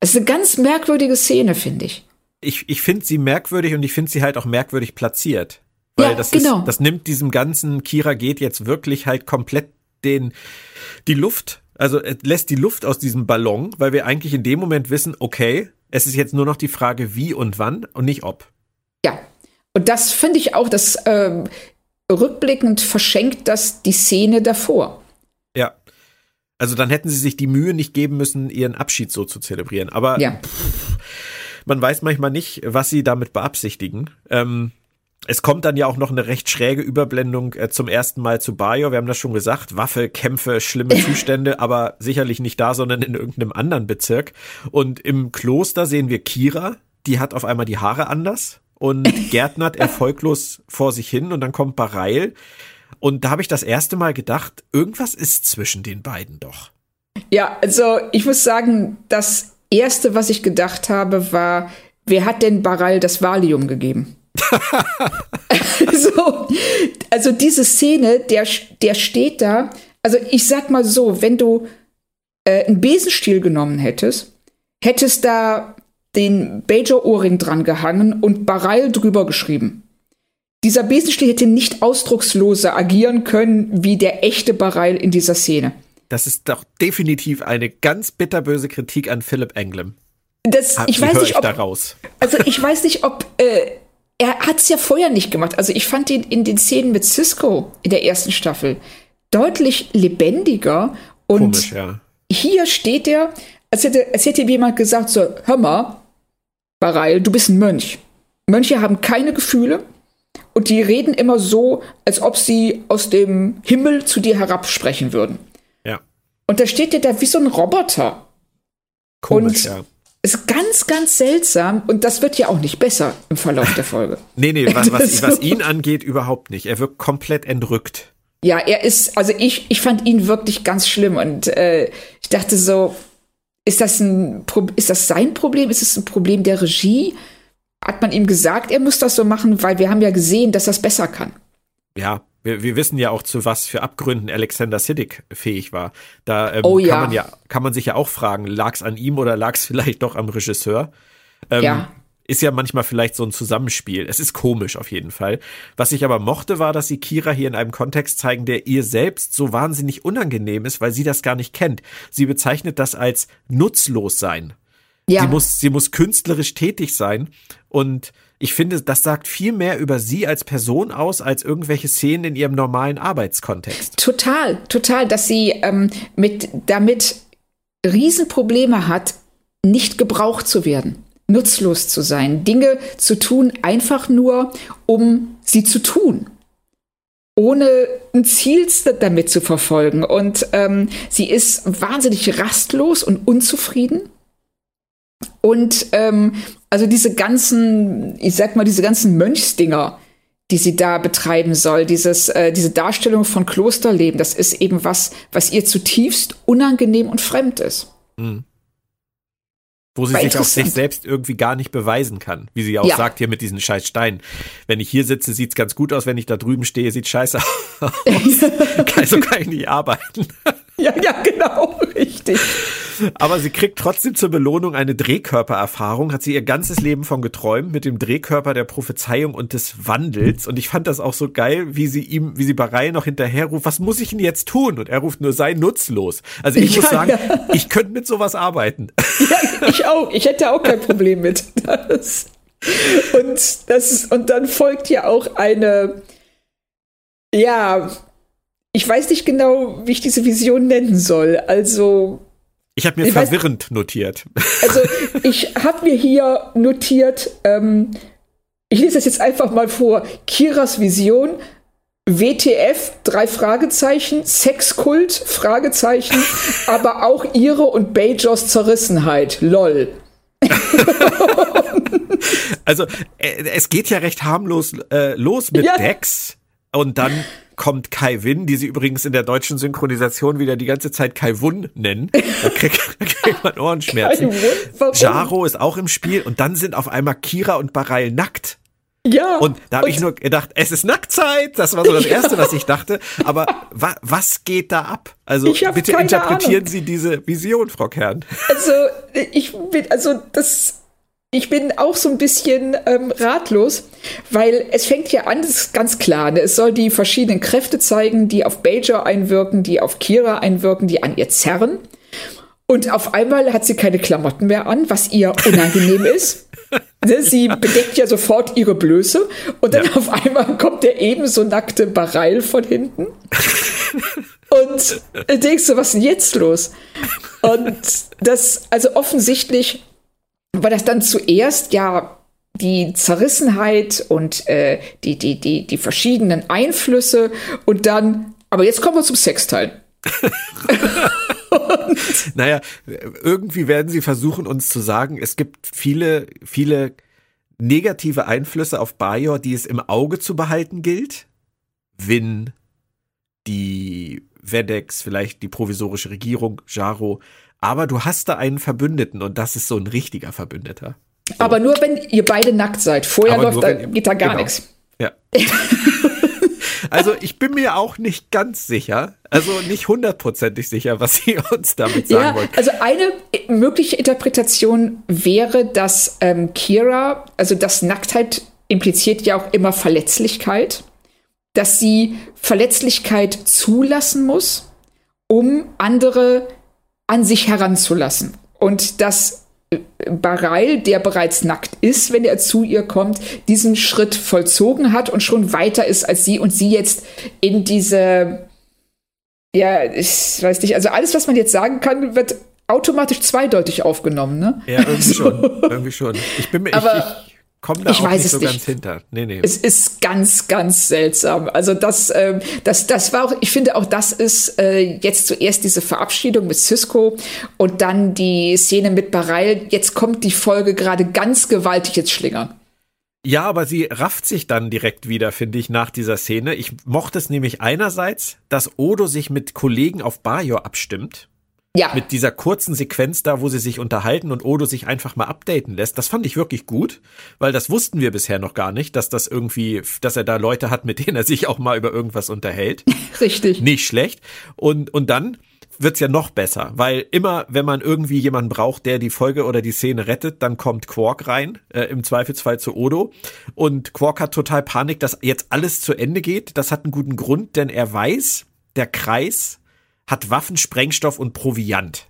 Es ist eine ganz merkwürdige Szene, finde ich. Ich, ich finde sie merkwürdig und ich finde sie halt auch merkwürdig platziert. Weil Ja, das, genau. ist, das nimmt diesem ganzen Kira geht jetzt wirklich halt komplett den, die Luft, also es lässt die Luft aus diesem Ballon, weil wir eigentlich in dem Moment wissen, okay, es ist jetzt nur noch die Frage, wie und wann und nicht ob. Ja. Und das finde ich auch, das ähm, rückblickend verschenkt das die Szene davor. Ja. Also dann hätten sie sich die Mühe nicht geben müssen, ihren Abschied so zu zelebrieren. Aber Ja. man weiß manchmal nicht, was sie damit beabsichtigen. Ähm, es kommt dann ja auch noch eine recht schräge Überblendung äh, zum ersten Mal zu Bayo. Wir haben das schon gesagt. Waffe, Kämpfe, schlimme Zustände, aber sicherlich nicht da, sondern in irgendeinem anderen Bezirk. Und im Kloster sehen wir Kira. Die hat auf einmal die Haare anders und gärtnert erfolglos vor sich hin. Und dann kommt Bareil. Und da habe ich das erste Mal gedacht, irgendwas ist zwischen den beiden doch. Ja, also ich muss sagen, das erste, was ich gedacht habe, war, wer hat denn Baral das Valium gegeben? so, also diese Szene, der, der steht da. Also ich sag mal so, wenn du äh, einen Besenstiel genommen hättest, hättest da den Bajor-Ohrring dran gehangen und Baral drüber geschrieben. Dieser Besenstiel hätte nicht ausdrucksloser agieren können wie der echte Baral in dieser Szene. Das ist doch definitiv eine ganz bitterböse Kritik an Philip Anglem. Das, ich weiß höre nicht, ich ob, da raus. also ich weiß nicht, ob äh, er hat es ja vorher nicht gemacht. Also ich fand ihn in den Szenen mit Cisco in der ersten Staffel deutlich lebendiger und Komisch, ja. hier steht er, als hätte, als hätte ihm jemand gesagt so, hör mal, Bareil, du bist ein Mönch. Mönche haben keine Gefühle und die reden immer so, als ob sie aus dem Himmel zu dir herabsprechen würden. Ja. Und da steht er da wie so ein Roboter. Komisch, Und- ja. Ist ganz, ganz seltsam und das wird ja auch nicht besser im Verlauf der Folge. Nee, nee, was, was, Das- was ihn angeht, überhaupt nicht. Er wirkt komplett entrückt. Ja, er ist, also ich, ich fand ihn wirklich ganz schlimm und äh, ich dachte so, ist das ein, Pro- ist das sein Problem? Ist es ein Problem der Regie? Hat man ihm gesagt, er muss das so machen, weil wir haben ja gesehen, dass das besser kann. Ja, wir, wir wissen ja auch, zu was für Abgründen Alexander Siddig fähig war. Da ähm, Oh kann ja. man ja, kann man sich ja auch fragen, lag es an ihm oder lag es vielleicht doch am Regisseur? Ähm, Ja. Ist ja manchmal vielleicht so ein Zusammenspiel. Es ist komisch auf jeden Fall. Was ich aber mochte, war, dass sie Kira hier in einem Kontext zeigen, der ihr selbst so wahnsinnig unangenehm ist, weil sie das gar nicht kennt. Sie bezeichnet das als nutzlos sein. Ja, Sie muss, sie muss künstlerisch tätig sein. Und ich finde, das sagt viel mehr über sie als Person aus, als irgendwelche Szenen in ihrem normalen Arbeitskontext. total, total, dass sie ähm, mit, damit Riesenprobleme hat, nicht gebraucht zu werden, nutzlos zu sein, Dinge zu tun, einfach nur, um sie zu tun. Ohne ein Ziel damit zu verfolgen. Und ähm, sie ist wahnsinnig rastlos und unzufrieden. Und ähm, also diese ganzen, ich sag mal, diese ganzen Mönchsdinger, die sie da betreiben soll, dieses, äh, diese Darstellung von Klosterleben, das ist eben was, was ihr zutiefst unangenehm und fremd ist. Wo sie War sich auch sich selbst irgendwie gar nicht beweisen kann. Wie sie auch Ja. sagt hier mit diesen scheiß Steinen. Wenn ich hier sitze, sieht's ganz gut aus. Wenn ich da drüben stehe, sieht scheiße aus. so kann ich nicht arbeiten. Ja, ja, genau, richtig. Aber sie kriegt trotzdem zur Belohnung eine Drehkörpererfahrung, hat sie ihr ganzes Leben von geträumt, mit dem Drehkörper der Prophezeiung und des Wandels. Und ich fand das auch so geil, wie sie ihm, wie sie Barei noch hinterher ruft, was muss ich denn jetzt tun? Und er ruft nur, sei nutzlos. Also ich ja, muss sagen, ja. ich könnte mit sowas arbeiten. Ja, ich auch. Ich hätte auch kein Problem mit. Das. Und das ist, und dann folgt ja auch eine, ja, ich weiß nicht genau, wie ich diese Vision nennen soll. Also. Ich habe mir verwirrend weiß, notiert. Also ich habe mir hier notiert, ähm, ich lese das jetzt einfach mal vor. Kiras Vision, WTF, drei Fragezeichen, Sexkult, Fragezeichen, aber auch ihre und Bajors Zerrissenheit, lol. also äh, es geht ja recht harmlos äh, los mit ja. Dex und dann kommt Kai Win, die sie übrigens in der deutschen Synchronisation wieder die ganze Zeit Kai Wun nennen. Da kriegt, da kriegt man Ohrenschmerzen. Jaro ist auch im Spiel und dann sind auf einmal Kira und Bareil nackt. Ja. Und da habe ich nur gedacht, es ist Nacktzeit. Das war so das ja. Erste, was ich dachte. Aber wa was geht da ab? Also bitte interpretieren Ahnung. Sie diese Vision, Frau Kern. Also ich bin, also das ich bin auch so ein bisschen ähm, ratlos, weil es fängt ja an, das ist ganz klar, ne? es soll die verschiedenen Kräfte zeigen, die auf Bajor einwirken, die auf Kira einwirken, die an ihr zerren. Und auf einmal hat sie keine Klamotten mehr an, was ihr unangenehm ist. Ne, sie bedeckt ja sofort ihre Blöße und dann ja. auf einmal kommt der ebenso nackte Bareil von hinten. Und denkst du, was ist denn jetzt los? Und das, also offensichtlich war das dann zuerst ja die Zerrissenheit und äh, die, die, die, die verschiedenen Einflüsse und dann, aber jetzt kommen wir zum Sexteil. naja, irgendwie werden sie versuchen, uns zu sagen, es gibt viele, viele negative Einflüsse auf Bajor, die es im Auge zu behalten gilt. Win, die Vedex, vielleicht die provisorische Regierung, Jaro, aber du hast da einen Verbündeten und das ist so ein richtiger Verbündeter. So. Aber nur wenn ihr beide nackt seid. Vorher läuft da, geht da gar genau. nichts. Ja. also ich bin mir auch nicht ganz sicher, also nicht hundertprozentig sicher, was sie uns damit sagen ja, wollen. Also eine mögliche Interpretation wäre, dass ähm, Kira, also das Nacktheit impliziert ja auch immer Verletzlichkeit, dass sie Verletzlichkeit zulassen muss, um andere an sich heranzulassen. Und dass äh, Bareil, der bereits nackt ist, wenn er zu ihr kommt, diesen Schritt vollzogen hat und schon weiter ist als sie und sie jetzt in diese, ja, ich weiß nicht, also alles, was man jetzt sagen kann, wird automatisch zweideutig aufgenommen, ne? Ja, irgendwie also, schon, irgendwie schon. Ich bin mir, aber, ich, ich komme da ich auch nicht so nicht. ganz hinter. Nee, nee. Es ist ganz, ganz seltsam. Also das, ähm, das, das war auch, ich finde auch, das ist äh, jetzt zuerst diese Verabschiedung mit Cisco und dann die Szene mit Bareil. Jetzt kommt die Folge gerade ganz gewaltig ins Schlingern. Ja, aber sie rafft sich dann direkt wieder, finde ich, nach dieser Szene. Ich mochte es nämlich einerseits, dass Odo sich mit Kollegen auf Bajor abstimmt ja. Mit dieser kurzen Sequenz da, wo sie sich unterhalten und Odo sich einfach mal updaten lässt. Das fand ich wirklich gut, weil das wussten wir bisher noch gar nicht, dass das irgendwie, dass er da Leute hat, mit denen er sich auch mal über irgendwas unterhält. Richtig. Nicht schlecht. Und, und dann wird's ja noch besser, weil immer, wenn man irgendwie jemanden braucht, der die Folge oder die Szene rettet, dann kommt Quark rein, äh, im Zweifelsfall zu Odo. Und Quark hat total Panik, dass jetzt alles zu Ende geht. Das hat einen guten Grund, denn er weiß, der Kreis hat Waffen, Sprengstoff und Proviant.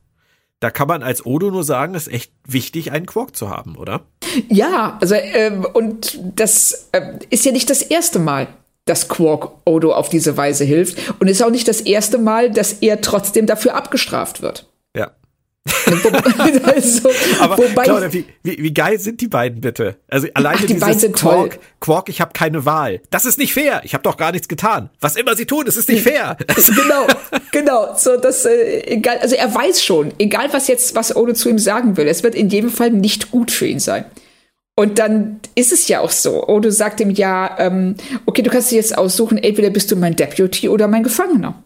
Da kann man als Odo nur sagen, es ist echt wichtig, einen Quark zu haben, oder? Ja, also ähm, und das äh, ist ja nicht das erste Mal, dass Quark Odo auf diese Weise hilft und ist auch nicht das erste Mal, dass er trotzdem dafür abgestraft wird. Also, Aber wobei, Claudia, wie, wie, wie, geil sind die beiden bitte? Also alleine Ach, die dieses sind Quark, toll. Quark, ich habe keine Wahl. Das ist nicht fair. Ich habe doch gar nichts getan. Was immer sie tun, es ist nicht fair. genau, genau. So, das, äh, egal, also er weiß schon, egal was jetzt, was Odo zu ihm sagen will, es wird in jedem Fall nicht gut für ihn sein. Und dann ist es ja auch so. Odo sagt ihm ja, ähm, okay, du kannst dir jetzt aussuchen, entweder bist du mein Deputy oder mein Gefangener.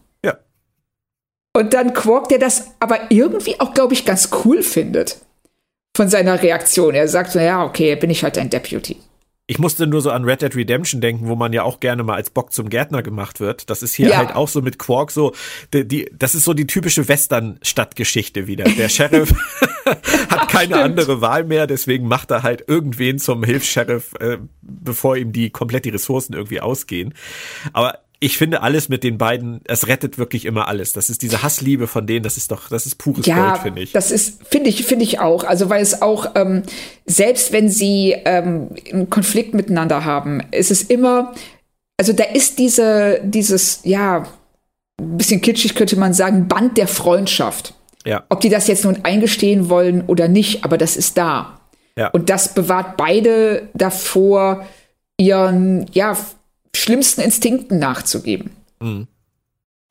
Und dann Quark, der das aber irgendwie auch, glaube ich, ganz cool findet von seiner Reaktion. Er sagt so, ja, okay, bin ich halt ein Deputy. ich musste nur so an Red Dead Redemption denken, wo man ja auch gerne mal als Bock zum Gärtner gemacht wird. Das ist hier ja. halt auch so mit Quark so, die, die, das ist so die typische Western-Stadtgeschichte wieder. Der Sheriff hat keine Stimmt. andere Wahl mehr, deswegen macht er halt irgendwen zum Hilfs-Sheriff, äh, bevor ihm die komplett die Ressourcen irgendwie ausgehen. Aber ich finde alles mit den beiden, es rettet wirklich immer alles. Das ist diese Hassliebe von denen, das ist doch, das ist pures ja, Gold, finde ich. Das ist, finde ich, finde ich auch. Also weil es auch, ähm, selbst wenn sie ähm, einen Konflikt miteinander haben, ist es immer, also da ist diese, dieses, ja, ein bisschen kitschig könnte man sagen, Band der Freundschaft. Ja. Ob die das jetzt nun eingestehen wollen oder nicht, aber das ist da. Ja. Und das bewahrt beide davor, ihren, ja, schlimmsten Instinkten nachzugeben. Mhm.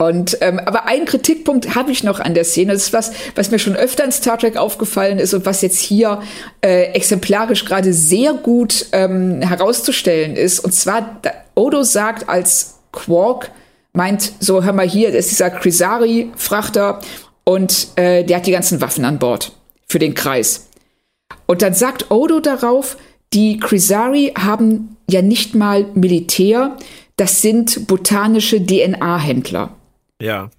Und ähm, aber einen Kritikpunkt habe ich noch an der Szene. Das ist was, was mir schon öfter in Star Trek aufgefallen ist und was jetzt hier äh, exemplarisch gerade sehr gut ähm, herauszustellen ist. Und zwar, Odo sagt als Quark meint, so hör mal hier, das ist dieser Crisari-Frachter und äh, der hat die ganzen Waffen an Bord für den Kreis. Und dann sagt Odo darauf, die Crisari haben ja nicht mal Militär, das sind botanische DNA-Händler. Ja.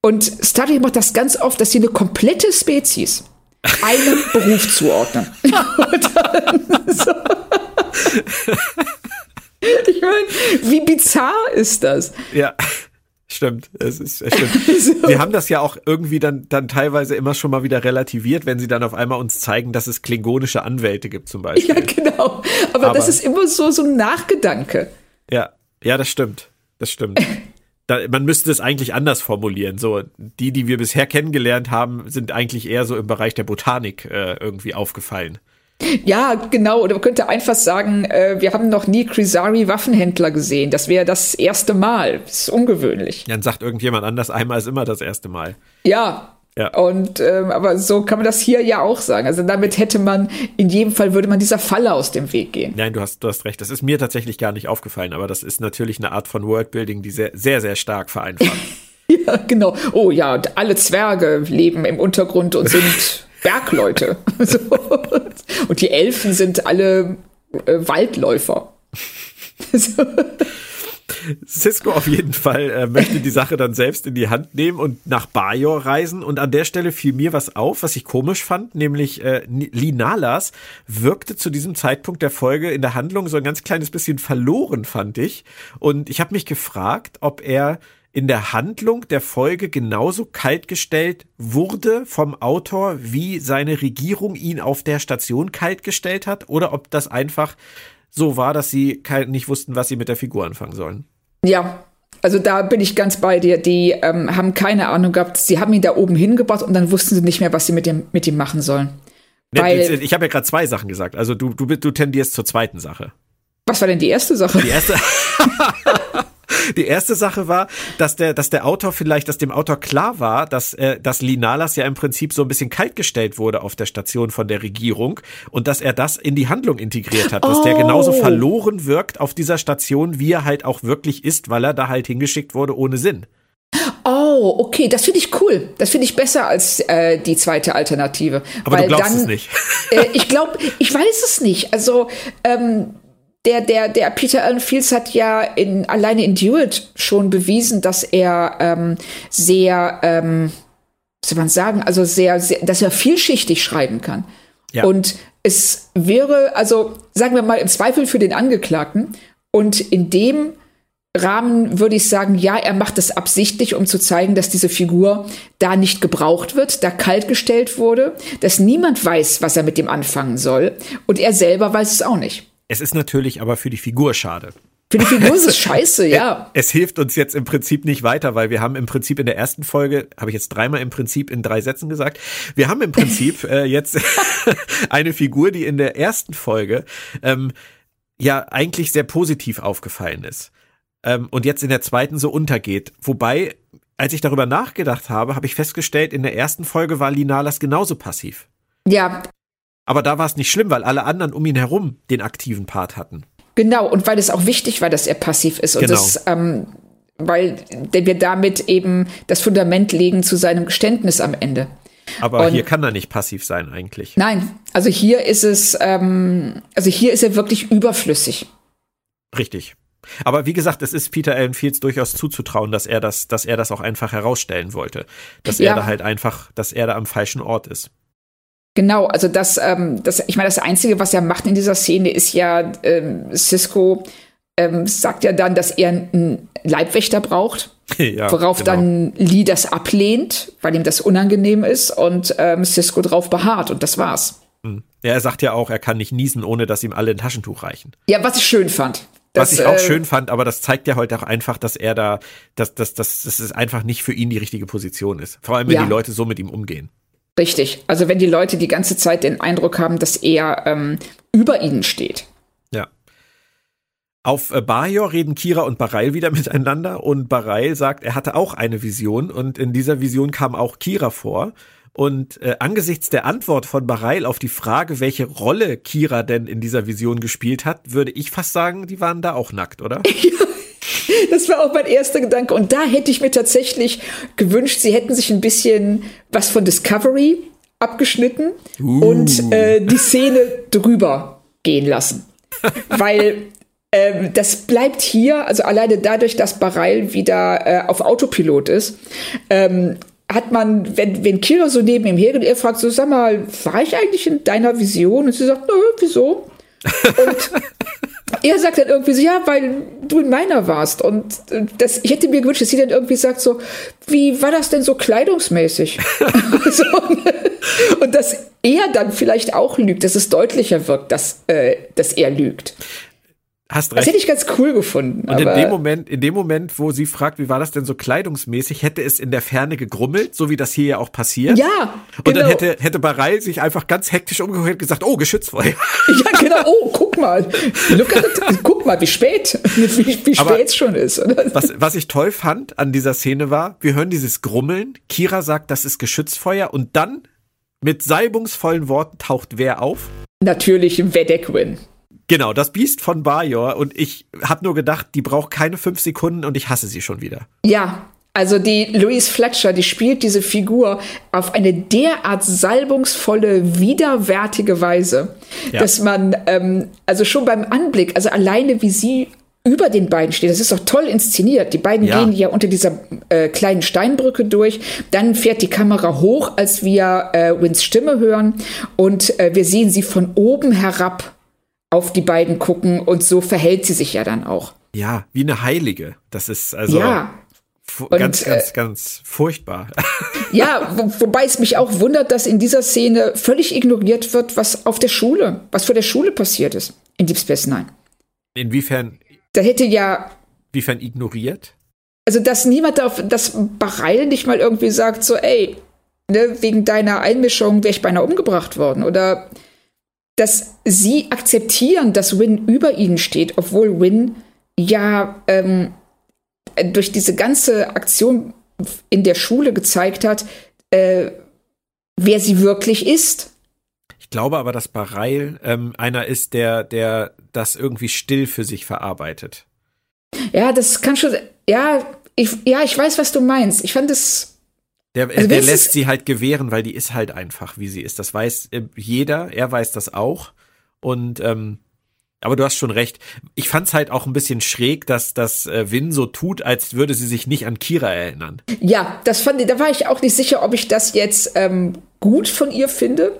Und Star Trek macht das ganz oft, dass sie eine komplette Spezies einem Beruf zuordnen. so. Ich meine, wie bizarr ist das? Ja. Stimmt, es ist es stimmt. Sie haben das ja auch irgendwie dann, dann teilweise immer schon mal wieder relativiert, wenn sie dann auf einmal uns zeigen, dass es klingonische Anwälte gibt zum Beispiel. Ja, genau. Aber, Aber das ist immer so, so ein Nachgedanke. Ja, ja, das stimmt. Das stimmt. Da, man müsste es eigentlich anders formulieren. So, die, die wir bisher kennengelernt haben, sind eigentlich eher so im Bereich der Botanik äh, irgendwie aufgefallen. Ja, genau. Oder man könnte einfach sagen, äh, wir haben noch nie Crisari Waffenhändler gesehen. Das wäre das erste Mal. Das ist ungewöhnlich. Dann sagt irgendjemand anders, einmal ist immer das erste Mal. Ja. Ja. Und ähm, aber so kann man das hier ja auch sagen. Also damit hätte man in jedem Fall würde man dieser Falle aus dem Weg gehen. Nein, du hast du hast recht. Das ist mir tatsächlich gar nicht aufgefallen, aber das ist natürlich eine Art von Worldbuilding, die sehr sehr sehr stark vereinfacht. ja, genau. Oh ja, alle Zwerge leben im Untergrund und sind Bergleute. Und die Elfen sind alle äh, Waldläufer. Cisco auf jeden Fall äh, möchte die Sache dann selbst in die Hand nehmen und nach Bajor reisen. Und an der Stelle fiel mir was auf, was ich komisch fand, nämlich äh, Linalas wirkte zu diesem Zeitpunkt der Folge in der Handlung so ein ganz kleines bisschen verloren, fand ich. Und ich habe mich gefragt, ob er in der Handlung der Folge genauso kaltgestellt wurde vom Autor, wie seine Regierung ihn auf der Station kaltgestellt hat, oder ob das einfach so war, dass sie nicht wussten, was sie mit der Figur anfangen sollen. Ja, also da bin ich ganz bei dir. Die ähm, haben keine Ahnung gehabt. Sie haben ihn da oben hingebracht und dann wussten sie nicht mehr, was sie mit ihm, mit ihm machen sollen. Weil, ich habe ja gerade zwei Sachen gesagt. Also du, du, du tendierst zur zweiten Sache. Was war denn die erste Sache? Die erste. Die erste Sache war, dass der, dass der Autor vielleicht, dass dem Autor klar war, dass, äh, dass Linalas ja im Prinzip so ein bisschen kaltgestellt wurde auf der Station von der Regierung und dass er das in die Handlung integriert hat, dass oh. der genauso verloren wirkt auf dieser Station, wie er halt auch wirklich ist, weil er da halt hingeschickt wurde ohne Sinn. Oh, okay, das finde ich cool. Das finde ich besser als äh, die zweite Alternative. Aber Weil du glaubst dann, es nicht. äh, ich glaube, ich weiß es nicht. Also ähm, der, der, der Peter Allen Fields hat ja in, alleine in Duet schon bewiesen, dass er ähm, sehr, ähm, was soll man sagen, also sehr, sehr, dass er vielschichtig schreiben kann. Ja. Und es wäre, also sagen wir mal, im Zweifel für den Angeklagten. Und in dem Rahmen würde ich sagen, ja, er macht es absichtlich, um zu zeigen, dass diese Figur da nicht gebraucht wird, da kaltgestellt wurde, dass niemand weiß, was er mit dem anfangen soll. Und er selber weiß es auch nicht. Es ist natürlich aber für die Figur schade. Für die Figur ist es scheiße, ja. Es hilft uns jetzt im Prinzip nicht weiter, weil wir haben im Prinzip in der ersten Folge, habe ich jetzt dreimal im Prinzip in drei Sätzen gesagt, wir haben im Prinzip äh, jetzt eine Figur, die in der ersten Folge ähm, ja eigentlich sehr positiv aufgefallen ist ähm, und jetzt in der zweiten so untergeht. Wobei, als ich darüber nachgedacht habe, habe ich festgestellt, in der ersten Folge war Linalas genauso passiv. Ja, aber da war es nicht schlimm, weil alle anderen um ihn herum den aktiven Part hatten. Genau, und weil es auch wichtig war, dass er passiv ist. Und genau. das, ähm, weil wir damit eben das Fundament legen zu seinem Geständnis am Ende. Aber und hier kann er nicht passiv sein eigentlich. Nein, also hier ist es, ähm, also hier ist er wirklich überflüssig. Richtig. Aber wie gesagt, es ist Peter Allen Fields durchaus zuzutrauen, dass er das, dass er das auch einfach herausstellen wollte. Dass ja. er da halt einfach, dass er da am falschen Ort ist. Genau, also das, ähm, das, ich meine, das Einzige, was er macht in dieser Szene, ist ja, ähm, Cisco ähm, sagt ja dann, dass er einen Leibwächter braucht. Ja, worauf genau. dann Lee das ablehnt, weil ihm das unangenehm ist und ähm, Cisco drauf beharrt und das war's. Hm. Ja, er sagt ja auch, er kann nicht niesen, ohne dass ihm alle ein Taschentuch reichen. Ja, was ich schön fand. Das, was ich auch äh, schön fand, aber das zeigt ja heute auch einfach, dass er da, dass, dass, dass, dass es einfach nicht für ihn die richtige Position ist. Vor allem, wenn ja. die Leute so mit ihm umgehen. Richtig. Also wenn die Leute die ganze Zeit den Eindruck haben, dass er ähm, über ihnen steht. Ja. Auf äh, Bajor reden Kira und Bareil wieder miteinander und Bareil sagt, er hatte auch eine Vision und in dieser Vision kam auch Kira vor. Und äh, angesichts der Antwort von Bareil auf die Frage, welche Rolle Kira denn in dieser Vision gespielt hat, würde ich fast sagen, die waren da auch nackt, oder? Das war auch mein erster Gedanke. Und da hätte ich mir tatsächlich gewünscht, sie hätten sich ein bisschen was von Discovery abgeschnitten uh. und äh, die Szene drüber gehen lassen. Weil ähm, das bleibt hier, also alleine dadurch, dass Bareil wieder äh, auf Autopilot ist, ähm, hat man, wenn, wenn Kira so neben ihm hergeht, er fragt so, sag mal, war ich eigentlich in deiner Vision? Und sie sagt, nö, wieso? Und er sagt dann irgendwie so, ja, weil du in meiner warst. Und das, ich hätte mir gewünscht, dass sie dann irgendwie sagt so, wie war das denn so kleidungsmäßig? so, und dass er dann vielleicht auch lügt, dass es deutlicher wirkt, dass, äh, dass er lügt. Hast recht. Das hätte ich ganz cool gefunden. Und in dem Moment, in dem Moment, wo sie fragt, wie war das denn so kleidungsmäßig, hätte es in der Ferne gegrummelt, so wie das hier ja auch passiert. Ja. Und genau. dann hätte, hätte Barei sich einfach ganz hektisch umgehört und gesagt, oh, Geschützfeuer. Ja, genau. Oh, guck mal. Look at. Guck mal, wie spät, wie, wie spät es schon ist. Was, was ich toll fand an dieser Szene war, wir hören dieses Grummeln. Kira sagt, das ist Geschützfeuer und dann mit salbungsvollen Worten taucht wer auf? Natürlich Wedequin. Genau, das Biest von Bajor. Und ich habe nur gedacht, die braucht keine fünf Sekunden und ich hasse sie schon wieder. Ja, also die Louise Fletcher, die spielt diese Figur auf eine derart salbungsvolle, widerwärtige Weise, ja. dass man, ähm, also schon beim Anblick, also alleine wie sie über den beiden steht. Das ist doch toll inszeniert. Die beiden ja. gehen ja unter dieser äh, kleinen Steinbrücke durch. Dann fährt die Kamera hoch, als wir äh, Wins Stimme hören. Und äh, wir sehen sie von oben herab auf die beiden gucken und so verhält sie sich ja dann auch. Ja, wie eine Heilige. Das ist also ja. ganz, und, ganz, äh, ganz furchtbar. Ja, wo, wobei es mich auch wundert, dass in dieser Szene völlig ignoriert wird, was auf der Schule, was vor der Schule passiert ist in Deep Space Nine. Inwiefern? Da hätte ja. Inwiefern ignoriert? Also, dass niemand auf, dass Bareil nicht mal irgendwie sagt, so, ey, ne, wegen deiner Einmischung wäre ich beinahe umgebracht worden. Oder dass sie akzeptieren, dass Win über ihnen steht, obwohl Win ja ähm, durch diese ganze Aktion in der Schule gezeigt hat, äh, wer sie wirklich ist. Ich glaube aber, dass Bareil ähm, einer ist, der, der das irgendwie still für sich verarbeitet. Ja, das kann schon. Ja, ich, ja, ich weiß, was du meinst. Ich fand es der, also der lässt sie halt gewähren, weil die ist halt einfach, wie sie ist. Das weiß äh, jeder, er weiß das auch. Und ähm, aber du hast schon recht. Ich fand's halt auch ein bisschen schräg, dass äh, Win so tut, als würde sie sich nicht an Kira erinnern. Ja, das fand ich, da war ich auch nicht sicher, ob ich das jetzt ähm, gut von ihr finde,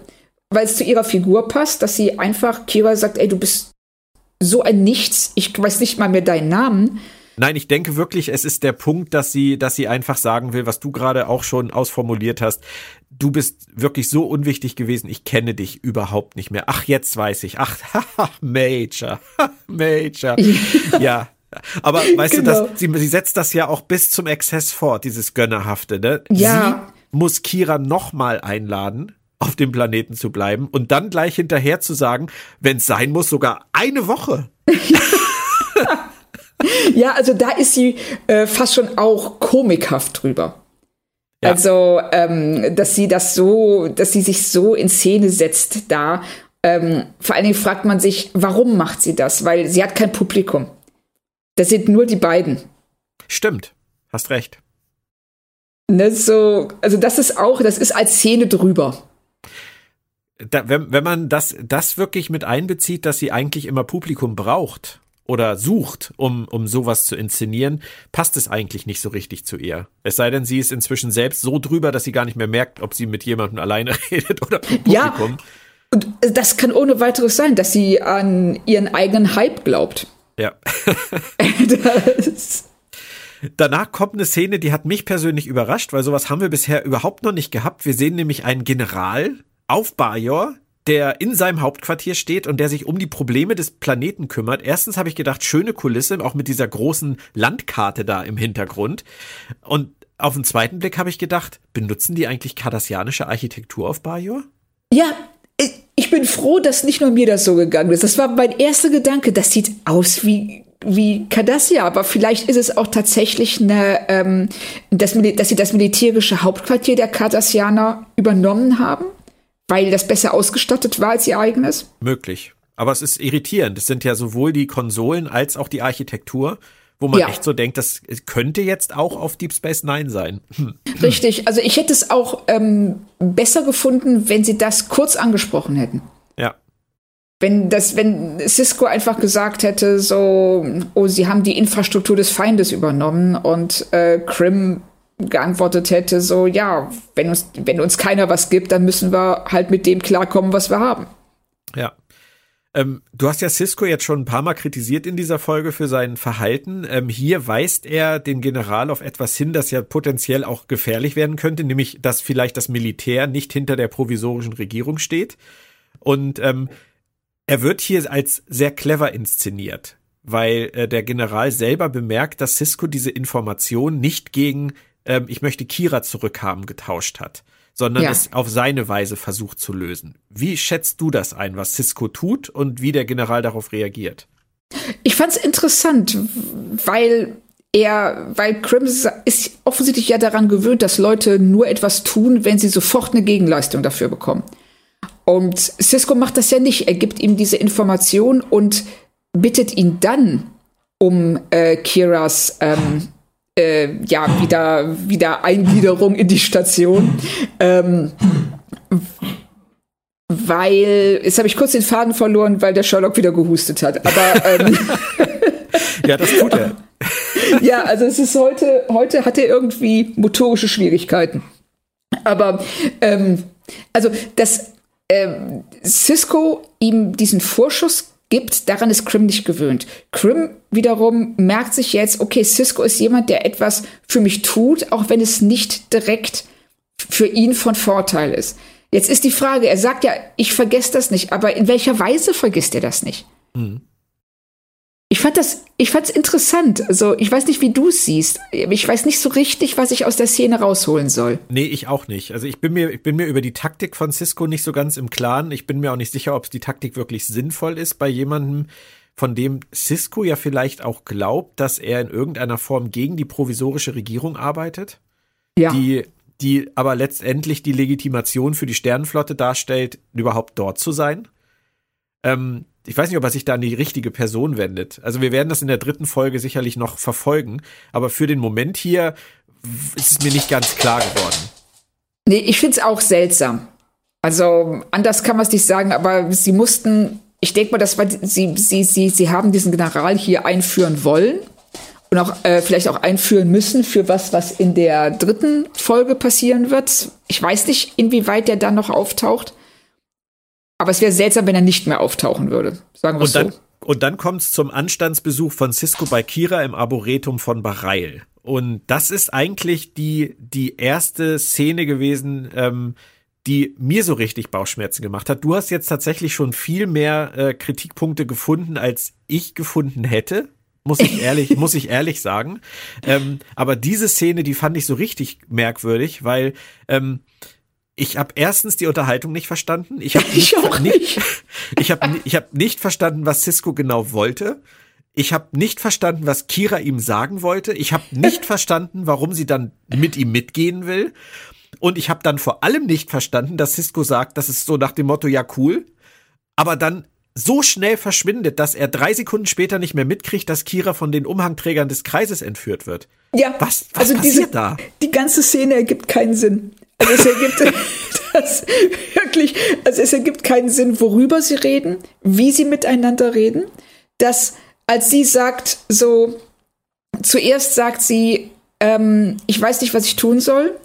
weil es zu ihrer Figur passt, dass sie einfach Kira sagt, ey, du bist so ein Nichts, ich weiß nicht mal mehr deinen Namen. Nein, ich denke wirklich, es ist der Punkt, dass sie, dass sie einfach sagen will, was du gerade auch schon ausformuliert hast. Du bist wirklich so unwichtig gewesen. Ich kenne dich überhaupt nicht mehr. Ach, jetzt weiß ich. Ach, Major, Major. ja. Aber weißt genau. du, dass sie, sie setzt das ja auch bis zum Exzess fort, dieses Gönnerhafte, ne? Ja. Sie muss Kira nochmal einladen, auf dem Planeten zu bleiben und dann gleich hinterher zu sagen, wenn es sein muss, sogar eine Woche. Ja, also da ist sie äh, fast schon auch komikhaft drüber. Ja. Also, ähm, dass sie das so, dass sie sich so in Szene setzt da. Ähm, vor allen Dingen fragt man sich, warum macht sie das? Weil sie hat kein Publikum. Das sind nur die beiden. Stimmt, hast recht. Ne, so, also das ist auch, das ist als Szene drüber. Da, wenn, wenn man das, das wirklich mit einbezieht, dass sie eigentlich immer Publikum braucht oder sucht, um, um sowas zu inszenieren, passt es eigentlich nicht so richtig zu ihr. Es sei denn, sie ist inzwischen selbst so drüber, dass sie gar nicht mehr merkt, ob sie mit jemandem alleine redet oder mit Publikum. Ja, und das kann ohne weiteres sein, dass sie an ihren eigenen Hype glaubt. Ja. Danach kommt eine Szene, die hat mich persönlich überrascht, weil sowas haben wir bisher überhaupt noch nicht gehabt. Wir sehen nämlich einen General auf Bajor, der in seinem Hauptquartier steht und der sich um die Probleme des Planeten kümmert. Erstens habe ich gedacht, schöne Kulisse, auch mit dieser großen Landkarte da im Hintergrund. Und auf den zweiten Blick habe ich gedacht, benutzen die eigentlich kardassianische Architektur auf Bajor? Ja, ich bin froh, dass nicht nur mir das so gegangen ist. Das war mein erster Gedanke. Das sieht aus wie wie Cardassia, aber vielleicht ist es auch tatsächlich eine, ähm, das, dass sie das militärische Hauptquartier der Cardassianer übernommen haben, weil das besser ausgestattet war als ihr eigenes. Möglich. Aber es ist irritierend. Es sind ja sowohl die Konsolen als auch die Architektur wo man ja. echt so denkt, das könnte jetzt auch auf Deep Space Nine sein. Hm. Richtig, also ich hätte es auch ähm, besser gefunden, wenn sie das kurz angesprochen hätten. Ja. Wenn das, wenn Cisco einfach gesagt hätte, so, oh, sie haben die Infrastruktur des Feindes übernommen und äh, Krim geantwortet hätte, so, ja, wenn uns, wenn uns keiner was gibt, dann müssen wir halt mit dem klarkommen, was wir haben. Ja. Ähm, du hast ja Cisco jetzt schon ein paar Mal kritisiert in dieser Folge für sein Verhalten. Ähm, hier weist er den General auf etwas hin, das ja potenziell auch gefährlich werden könnte, nämlich, dass vielleicht das Militär nicht hinter der provisorischen Regierung steht. Und ähm, er wird hier als sehr clever inszeniert, weil äh, der General selber bemerkt, dass Cisco diese Information nicht gegen ähm, ich möchte Kira zurückhaben getauscht hat sondern ja. es auf seine Weise versucht zu lösen. Wie schätzt du das ein, was Cisco tut und wie der General darauf reagiert? Ich fand es interessant, weil er, weil Crims ist offensichtlich ja daran gewöhnt, dass Leute nur etwas tun, wenn sie sofort eine Gegenleistung dafür bekommen. Und Cisco macht das ja nicht. Er gibt ihm diese Information und bittet ihn dann um äh, Kiras ähm, äh, ja, wieder, wieder Eingliederung in die Station. Ähm, weil, jetzt habe ich kurz den Faden verloren, weil der Sherlock wieder gehustet hat. Aber ähm, ja, das tut er. ja, also es ist heute, heute hat er irgendwie motorische Schwierigkeiten. Aber ähm, also, dass ähm, Cisco ihm diesen Vorschuss gibt, daran ist Krim nicht gewöhnt. Krim wiederum merkt sich jetzt, okay, Cisco ist jemand, der etwas für mich tut, auch wenn es nicht direkt für ihn von Vorteil ist. Jetzt ist die Frage, er sagt ja, ich vergesse das nicht, aber in welcher Weise vergisst er das nicht? Mhm. Ich fand das, ich fand's interessant. Also, ich weiß nicht, wie du es siehst. Ich weiß nicht so richtig, was ich aus der Szene rausholen soll. Nee, ich auch nicht. Also, ich bin mir, ich bin mir über die Taktik von Cisco nicht so ganz im Klaren. Ich bin mir auch nicht sicher, ob die Taktik wirklich sinnvoll ist bei jemandem, von dem Cisco ja vielleicht auch glaubt, dass er in irgendeiner Form gegen die provisorische Regierung arbeitet. Ja. Die, die aber letztendlich die Legitimation für die Sternenflotte darstellt, überhaupt dort zu sein. Ähm, ich weiß nicht, ob er sich da an die richtige Person wendet. Also wir werden das in der dritten Folge sicherlich noch verfolgen, aber für den Moment hier ist es mir nicht ganz klar geworden. Nee, ich finde es auch seltsam. Also anders kann man es nicht sagen, aber sie mussten, ich denke mal, das war sie, sie, sie, sie haben diesen General hier einführen wollen und auch äh, vielleicht auch einführen müssen für was, was in der dritten Folge passieren wird. Ich weiß nicht, inwieweit der dann noch auftaucht. Aber es wäre seltsam, wenn er nicht mehr auftauchen würde. Sagen wir so. Und dann kommt es zum Anstandsbesuch von Cisco bei Kira im Arboretum von Bareil. Und das ist eigentlich die, die erste Szene gewesen, ähm, die mir so richtig Bauchschmerzen gemacht hat. Du hast jetzt tatsächlich schon viel mehr äh, Kritikpunkte gefunden, als ich gefunden hätte. Muss ich ehrlich, muss ich ehrlich sagen. Ähm, aber diese Szene, die fand ich so richtig merkwürdig, weil ähm, ich habe erstens die Unterhaltung nicht verstanden. Ich habe nicht, nicht, ich habe ich hab nicht verstanden, was Cisco genau wollte. Ich habe nicht verstanden, was Kira ihm sagen wollte. Ich habe nicht verstanden, warum sie dann mit ihm mitgehen will. Und ich habe dann vor allem nicht verstanden, dass Cisco sagt, das ist so nach dem Motto, ja cool. Aber dann so schnell verschwindet, dass er drei Sekunden später nicht mehr mitkriegt, dass Kira von den Umhangträgern des Kreises entführt wird. Ja, was, was also passiert diese, da? Die ganze Szene ergibt keinen Sinn. Also es ergibt das wirklich, also es ergibt keinen Sinn, worüber sie reden, wie sie miteinander reden. Dass, als sie sagt, so, zuerst sagt sie, ähm, ich weiß nicht, was ich tun soll.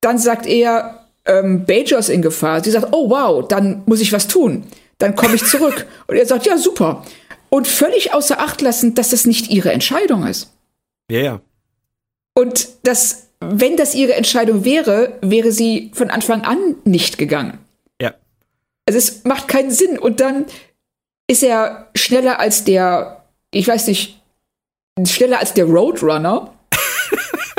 Dann sagt er, ähm, Bajor ist in Gefahr. Sie sagt, oh wow, dann muss ich was tun. Dann komme ich zurück. Und er sagt, ja, super. Und völlig außer Acht lassen, dass das nicht ihre Entscheidung ist. Ja, ja. Und das, wenn das ihre Entscheidung wäre, wäre sie von Anfang an nicht gegangen. Ja. Also es macht keinen Sinn. Und dann ist er schneller als der, ich weiß nicht, schneller als der Roadrunner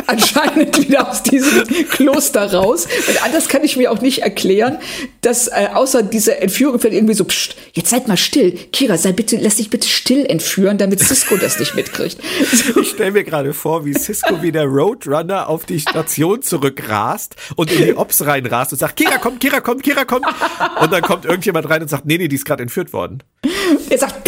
anscheinend wieder aus diesem Kloster raus. Und anders kann ich mir auch nicht erklären, dass äh, außer dieser Entführung vielleicht irgendwie so, pst, jetzt seid mal still. Kira, sei bitte, lass dich bitte still entführen, damit Cisco das nicht mitkriegt. So. Ich stelle mir gerade vor, wie Cisco wie der Roadrunner auf die Station zurückrast und in die Ops reinrast und sagt, Kira, komm, Kira, komm, Kira, komm. Und dann kommt irgendjemand rein und sagt, nee, nee, die ist gerade entführt worden. Er sagt,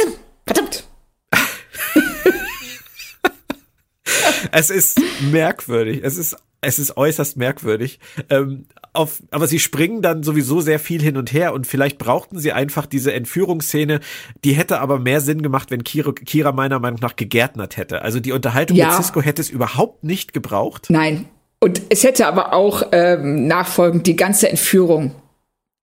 es ist merkwürdig. Es ist, es ist äußerst merkwürdig. Ähm, auf, aber sie springen dann sowieso sehr viel hin und her und vielleicht brauchten sie einfach diese Entführungsszene. Die hätte aber mehr Sinn gemacht, wenn Kira, Kira meiner Meinung nach gegärtnert hätte. Also die Unterhaltung ja. mit Cisco hätte es überhaupt nicht gebraucht. Nein. Und es hätte aber auch ähm, nachfolgend die ganze Entführung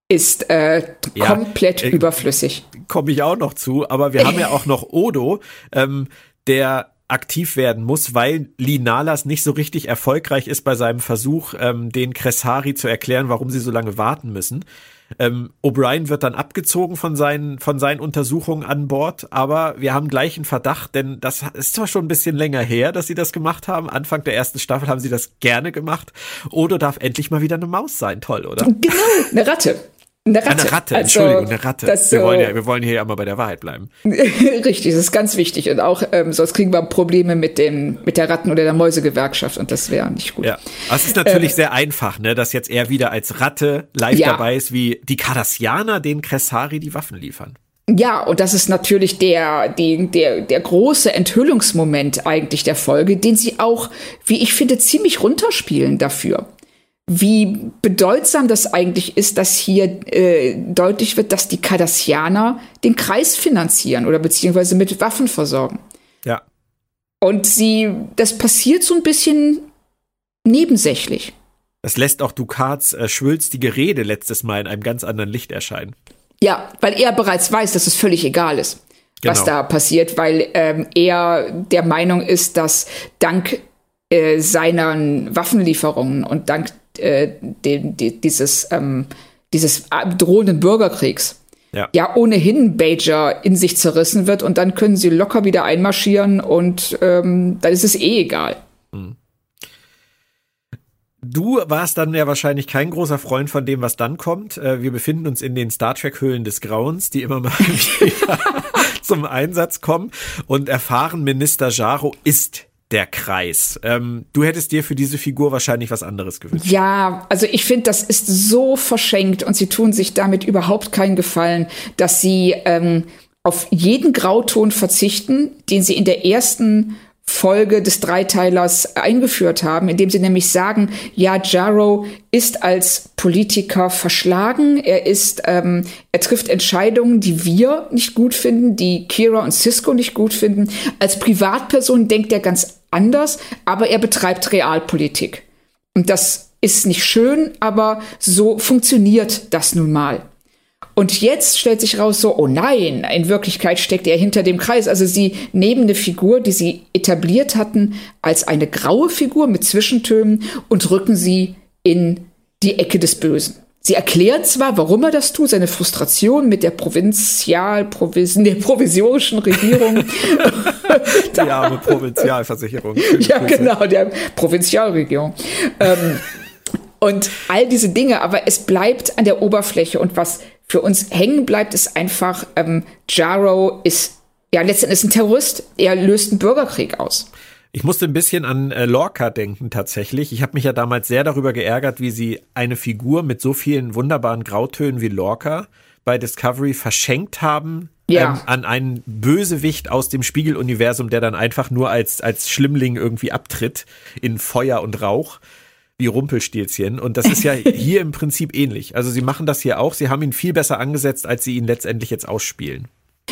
ist äh, ja, komplett äh, überflüssig. Komme ich auch noch zu, aber wir haben ja auch noch Odo, ähm, der aktiv werden muss, weil Linalas nicht so richtig erfolgreich ist bei seinem Versuch, ähm, den Cressari zu erklären, warum sie so lange warten müssen. Ähm, O'Brien wird dann abgezogen von seinen, von seinen Untersuchungen an Bord, aber wir haben gleich einen Verdacht, denn das ist zwar schon ein bisschen länger her, dass sie das gemacht haben. Anfang der ersten Staffel haben sie das gerne gemacht. Odo darf endlich mal wieder eine Maus sein. Toll, oder? Genau, eine Ratte. Eine Ratte. Eine Ratte, also, Entschuldigung, eine Ratte. Das, wir, wollen ja, wir wollen hier ja mal bei der Wahrheit bleiben. Richtig, das ist ganz wichtig. Und auch, ähm, sonst kriegen wir Probleme mit, dem, mit der Ratten- oder der Mäusegewerkschaft und das wäre nicht gut. Ja, aber es ist natürlich äh, sehr einfach, ne, dass jetzt er wieder als Ratte live ja. dabei ist, wie die Cardassianer den Cressari die Waffen liefern. Ja, und das ist natürlich der, die, der, der große Enthüllungsmoment eigentlich der Folge, den sie auch, wie ich finde, ziemlich runterspielen dafür wie bedeutsam das eigentlich ist, dass hier äh, deutlich wird, dass die Cardassianer den Kreis finanzieren oder beziehungsweise mit Waffen versorgen. Ja. Und sie, das passiert so ein bisschen nebensächlich. Das lässt auch Ducats äh, schwülstige Rede letztes Mal in einem ganz anderen Licht erscheinen. Ja, weil er bereits weiß, dass es völlig egal ist, genau. was da passiert, weil ähm, er der Meinung ist, dass dank äh, seinen Waffenlieferungen und dank äh, den, die, dieses, ähm, dieses drohenden Bürgerkriegs ja. ja ohnehin Bajor in sich zerrissen wird und dann können sie locker wieder einmarschieren und ähm, dann ist es eh egal. Hm. Du warst dann ja wahrscheinlich kein großer Freund von dem, was dann kommt. Äh, wir befinden uns in den Star Trek Höhlen des Grauens, die immer mal wieder zum Einsatz kommen und erfahren, Minister Jaro ist der Kreis. Ähm, du hättest dir für diese Figur wahrscheinlich was anderes gewünscht. Ja, also ich finde, das ist so verschenkt und sie tun sich damit überhaupt keinen Gefallen, dass sie ähm, auf jeden Grauton verzichten, den sie in der ersten Folge des Dreiteilers eingeführt haben, indem sie nämlich sagen, ja, Jarrow ist als Politiker verschlagen, er ist, ähm, er trifft Entscheidungen, die wir nicht gut finden, die Kira und Cisco nicht gut finden. Als Privatperson denkt er ganz anders, aber er betreibt Realpolitik. Und das ist nicht schön, aber so funktioniert das nun mal. Und jetzt stellt sich raus so, oh nein, in Wirklichkeit steckt er hinter dem Kreis. Also sie nehmen eine Figur, die sie etabliert hatten, als eine graue Figur mit Zwischentönen und rücken sie in die Ecke des Bösen. Sie erklärt zwar, warum er das tut, seine Frustration mit der Provinzial, Provis der provisorischen Regierung. die arme Provinzialversicherung. ja, genau, der Provinzialregierung. ähm, und all diese Dinge, aber es bleibt an der Oberfläche. Und was für uns hängen bleibt, ist einfach, ähm, Jaro ist ja letztendlich ein Terrorist. Er löst einen Bürgerkrieg aus. Ich musste ein bisschen an äh, Lorca denken tatsächlich. Ich habe mich ja damals sehr darüber geärgert, wie sie eine Figur mit so vielen wunderbaren Grautönen wie Lorca bei Discovery verschenkt haben, Ja. ähm, an einen Bösewicht aus dem Spiegeluniversum, der dann einfach nur als, als Schlimmling irgendwie abtritt in Feuer und Rauch. Wie Rumpelstilzchen. Und das ist ja hier im Prinzip ähnlich. Also sie machen das hier auch. Sie haben ihn viel besser angesetzt, als sie ihn letztendlich jetzt ausspielen.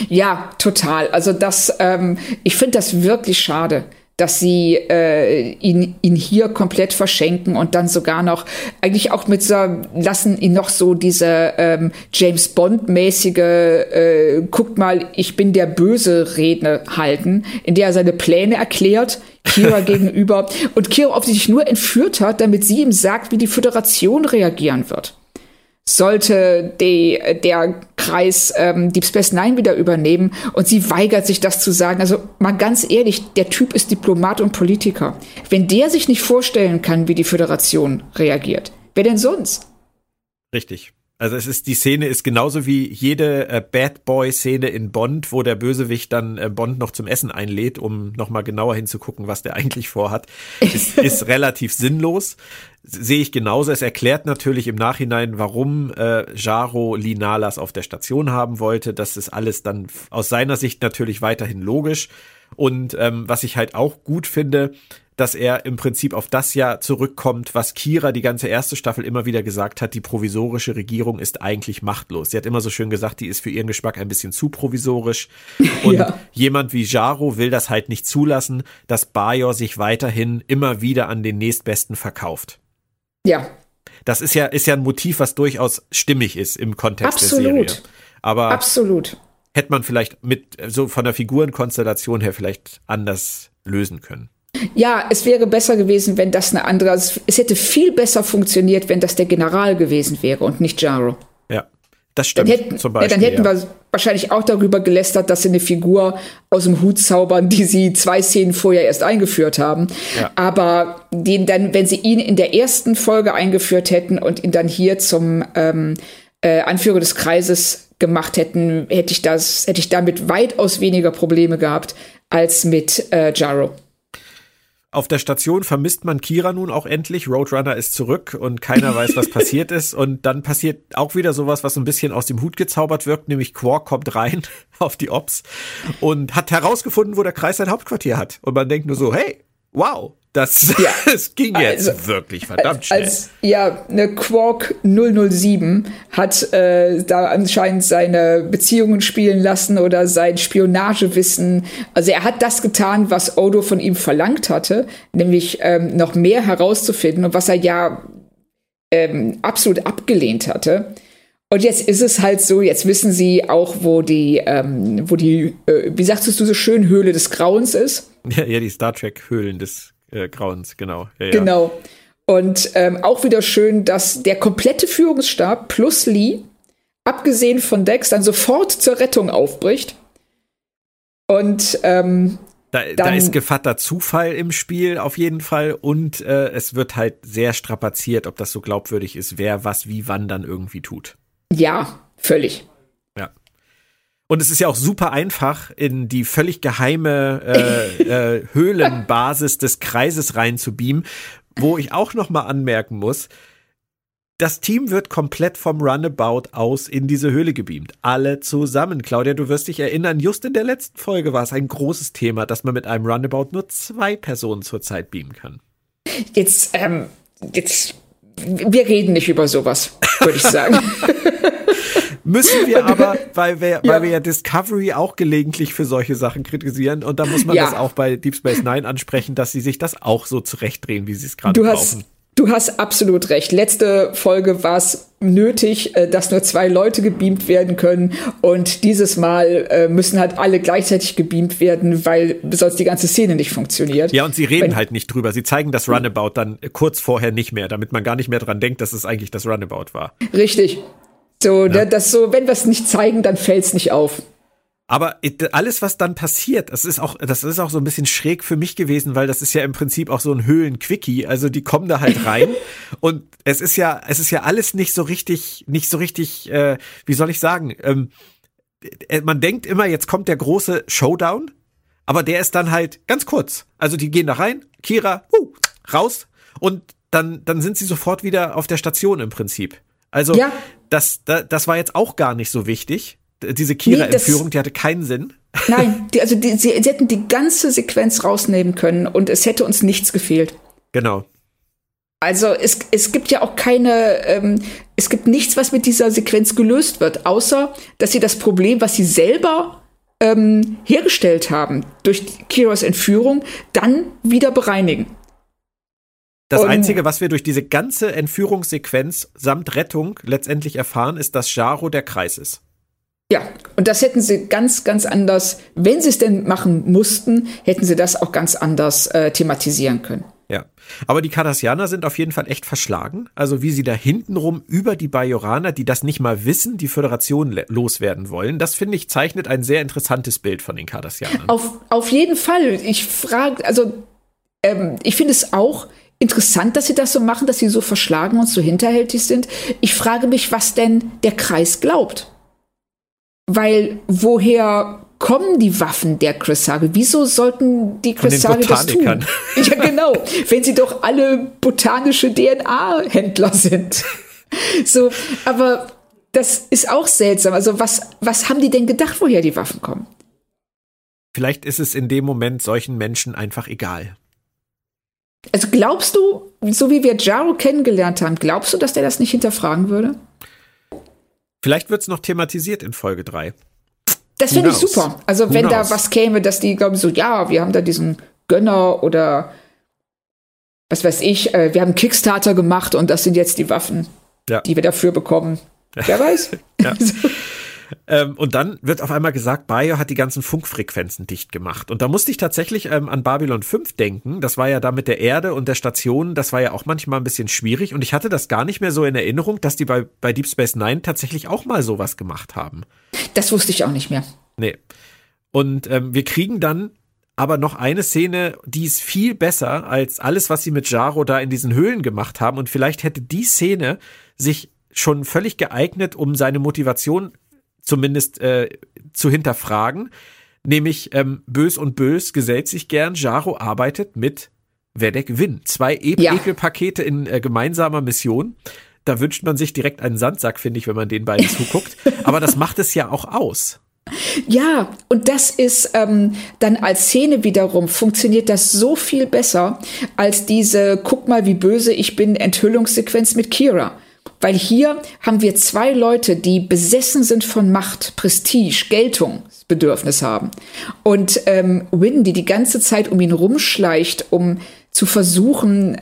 Ja, total. Also das, ähm, ich finde das wirklich schade, dass sie äh, ihn, ihn hier komplett verschenken und dann sogar noch eigentlich auch mit so lassen ihn noch so diese ähm, James Bond mäßige äh, guckt mal, ich bin der böse Rede halten, in der er seine Pläne erklärt. Kira gegenüber und Kira offensichtlich nur entführt hat, damit sie ihm sagt, wie die Föderation reagieren wird sollte die, der Kreis ähm, Deep Space Nine wieder übernehmen und sie weigert sich das zu sagen. Also mal ganz ehrlich, der Typ ist Diplomat und Politiker. Wenn der sich nicht vorstellen kann, wie die Föderation reagiert, wer denn sonst? Richtig. Also es ist die Szene ist genauso wie jede äh, Bad Boy Szene in Bond, wo der Bösewicht dann äh, Bond noch zum Essen einlädt, um noch mal genauer hinzugucken, was der eigentlich vorhat. Ist, ist relativ sinnlos. Sehe ich genauso. Es erklärt natürlich im Nachhinein, warum äh, Jaro Linalas auf der Station haben wollte. Das ist alles dann aus seiner Sicht natürlich weiterhin logisch. Und ähm, was ich halt auch gut finde, dass er im Prinzip auf das Jahr zurückkommt, was Kira die ganze erste Staffel immer wieder gesagt hat, die provisorische Regierung ist eigentlich machtlos. Sie hat immer so schön gesagt, die ist für ihren Geschmack ein bisschen zu provisorisch. Und Ja. jemand wie Jaro will das halt nicht zulassen, dass Bajor sich weiterhin immer wieder an den nächstbesten verkauft. Ja, Das ist ja, ist ja ein Motiv, was durchaus stimmig ist im Kontext der Serie. Absolut. Aber absolut. hätte man vielleicht mit, so von der Figurenkonstellation her vielleicht anders lösen können. Ja, es wäre besser gewesen, wenn das eine andere, also es hätte viel besser funktioniert, wenn das der General gewesen wäre und nicht Jaro. Ja, das Dann stimmt. hätten, zum ja, Beispiel. dann hätten ja. wir wahrscheinlich auch darüber gelästert, dass sie eine Figur aus dem Hut zaubern, die sie zwei Szenen vorher erst eingeführt haben. Ja. Aber den dann, wenn sie ihn in der ersten Folge eingeführt hätten und ihn dann hier zum ähm, äh, Anführer des Kreises gemacht hätten, hätte ich das, hätte ich damit weitaus weniger Probleme gehabt als mit äh, Jaro. Auf der Station vermisst man Kira nun auch endlich. Roadrunner ist zurück und keiner weiß, was passiert ist. Und dann passiert auch wieder sowas, was ein bisschen aus dem Hut gezaubert wirkt, nämlich Quark kommt rein auf die Ops und hat herausgefunden, wo der Kreis sein Hauptquartier hat. Und man denkt nur so, hey, wow, das, Ja. das ging jetzt Also, wirklich verdammt schnell. Als, ja, eine Quark 007 hat äh, da anscheinend seine Beziehungen spielen lassen oder sein Spionagewissen. Also er hat das getan, was Odo von ihm verlangt hatte, nämlich ähm, noch mehr herauszufinden und was er ja ähm, absolut abgelehnt hatte. Und jetzt ist es halt so, jetzt wissen sie auch, wo die, ähm, wo die, äh, wie sagtest du so schön, Höhle des Grauens ist. ja, ja, die Star Trek Höhlen des äh, Grauens, genau. Ja, ja. Genau. Und ähm, auch wieder schön, dass der komplette Führungsstab plus Lee, abgesehen von Dex, dann sofort zur Rettung aufbricht. Und ähm, Da, da Dann- ist gefatter Zufall im Spiel auf jeden Fall und äh, es wird halt sehr strapaziert, ob das so glaubwürdig ist, wer was wie wann dann irgendwie tut. ja, völlig. Und es ist ja auch super einfach, in die völlig geheime äh, äh, Höhlenbasis des Kreises reinzubeamen, wo ich auch noch mal anmerken muss, das Team wird komplett vom Runabout aus in diese Höhle gebeamt. Alle zusammen. Claudia, du wirst dich erinnern, just in der letzten Folge war es ein großes Thema, dass man mit einem Runabout nur zwei Personen zurzeit beamen kann. Jetzt, ähm, jetzt, wir reden nicht über sowas, würde ich sagen. Müssen wir aber, weil wir, Ja. weil wir ja Discovery auch gelegentlich für solche Sachen kritisieren und da muss man Ja. das auch bei Deep Space Nine ansprechen, dass sie sich das auch so zurechtdrehen, wie sie es gerade hast, brauchen. du hast absolut recht. Letzte Folge war es nötig, äh, dass nur zwei Leute gebeamt werden können. Und dieses Mal äh, müssen halt alle gleichzeitig gebeamt werden, weil sonst die ganze Szene nicht funktioniert. Ja, und sie reden Wenn- halt nicht drüber. Sie zeigen das Runabout dann kurz vorher nicht mehr, damit man gar nicht mehr dran denkt, dass es eigentlich das Runabout war. Richtig. So, da- das so, wenn wir es nicht zeigen, dann fällt es nicht auf. Aber alles, was dann passiert, das ist auch, das ist auch so ein bisschen schräg für mich gewesen, weil das ist ja im Prinzip auch so ein Höhlen-Quickie. Also die kommen da halt rein und es ist ja, es ist ja alles nicht so richtig, nicht so richtig, äh, wie soll ich sagen? Ähm, äh, man denkt immer, jetzt kommt der große Showdown, aber der ist dann halt ganz kurz. Also die gehen da rein, Kira, uh, raus und dann, dann sind sie sofort wieder auf der Station im Prinzip. Also Ja. Das, das, das war jetzt auch gar nicht so wichtig. Diese Kira-Entführung, nee, die hatte keinen Sinn. Nein, die, also die, sie, sie hätten die ganze Sequenz rausnehmen können und es hätte uns nichts gefehlt. Genau. Also es, es gibt ja auch keine, ähm, es gibt nichts, was mit dieser Sequenz gelöst wird, außer dass sie das Problem, was sie selber ähm, hergestellt haben durch Kiros Entführung, dann wieder bereinigen. Das Und Einzige, was wir durch diese ganze Entführungssequenz samt Rettung letztendlich erfahren, ist, dass Jaro der Kreis ist. Ja, und das hätten sie ganz, ganz anders, wenn sie es denn machen mussten, hätten sie das auch ganz anders äh, thematisieren können. Ja. Aber die Cardassianer sind auf jeden Fall echt verschlagen. Also wie sie da hintenrum über die Bajoraner, die das nicht mal wissen, die Föderation loswerden wollen. Das finde ich zeichnet ein sehr interessantes Bild von den Cardassianern. Auf, auf jeden Fall. Ich frage, also ähm, ich finde es auch interessant, dass sie das so machen, dass sie so verschlagen und so hinterhältig sind. Ich frage mich, was denn der Kreis glaubt. Weil woher kommen die Waffen der Cresage? Wieso sollten die Cresage das tun? Ja, genau. Wenn sie doch alle botanische DNA-Händler sind. So, aber das ist auch seltsam. Also, was, was haben die denn gedacht, woher die Waffen kommen? Vielleicht ist es in dem Moment solchen Menschen einfach egal. Also glaubst du, so wie wir Jaro kennengelernt haben, glaubst du, dass der das nicht hinterfragen würde? Vielleicht wird es noch thematisiert in Folge 3. Das finde ich super. Also Who wenn knows? da was käme, dass die, glaube ich, so, ja, wir haben da diesen Gönner oder was weiß ich, äh, wir haben Kickstarter gemacht und das sind jetzt die Waffen, ja. die wir dafür bekommen. Wer weiß? ja. Ähm, und dann wird auf einmal gesagt, Bayer hat die ganzen Funkfrequenzen dicht gemacht. Und da musste ich tatsächlich ähm, an Babylon 5 denken. Das war ja da mit der Erde und der Station, das war ja auch manchmal ein bisschen schwierig. Und ich hatte das gar nicht mehr so in Erinnerung, dass die bei, bei Deep Space Nine tatsächlich auch mal sowas gemacht haben. Das wusste ich auch nicht mehr. Nee. Und ähm, wir kriegen dann aber noch eine Szene, die ist viel besser als alles, was sie mit Jaro da in diesen Höhlen gemacht haben. Und vielleicht hätte die Szene sich schon völlig geeignet, um seine Motivation zumindest äh, zu hinterfragen. Nämlich ähm, Bös und Bös gesellt sich gern. Jaro arbeitet mit Vedek Win. Zwei e ja. Ekelpakete in äh, gemeinsamer Mission. Da wünscht man sich direkt einen Sandsack, finde ich, wenn man den beiden zuguckt. Aber das macht es ja auch aus. Ja, und das ist ähm, dann als Szene wiederum funktioniert das so viel besser als diese Guck mal, wie böse ich bin Enthüllungssequenz mit Kira. Weil hier haben wir zwei Leute, die besessen sind von Macht, Prestige, Geltungsbedürfnis haben. Und ähm, Win, die die ganze Zeit um ihn rumschleicht, um zu versuchen,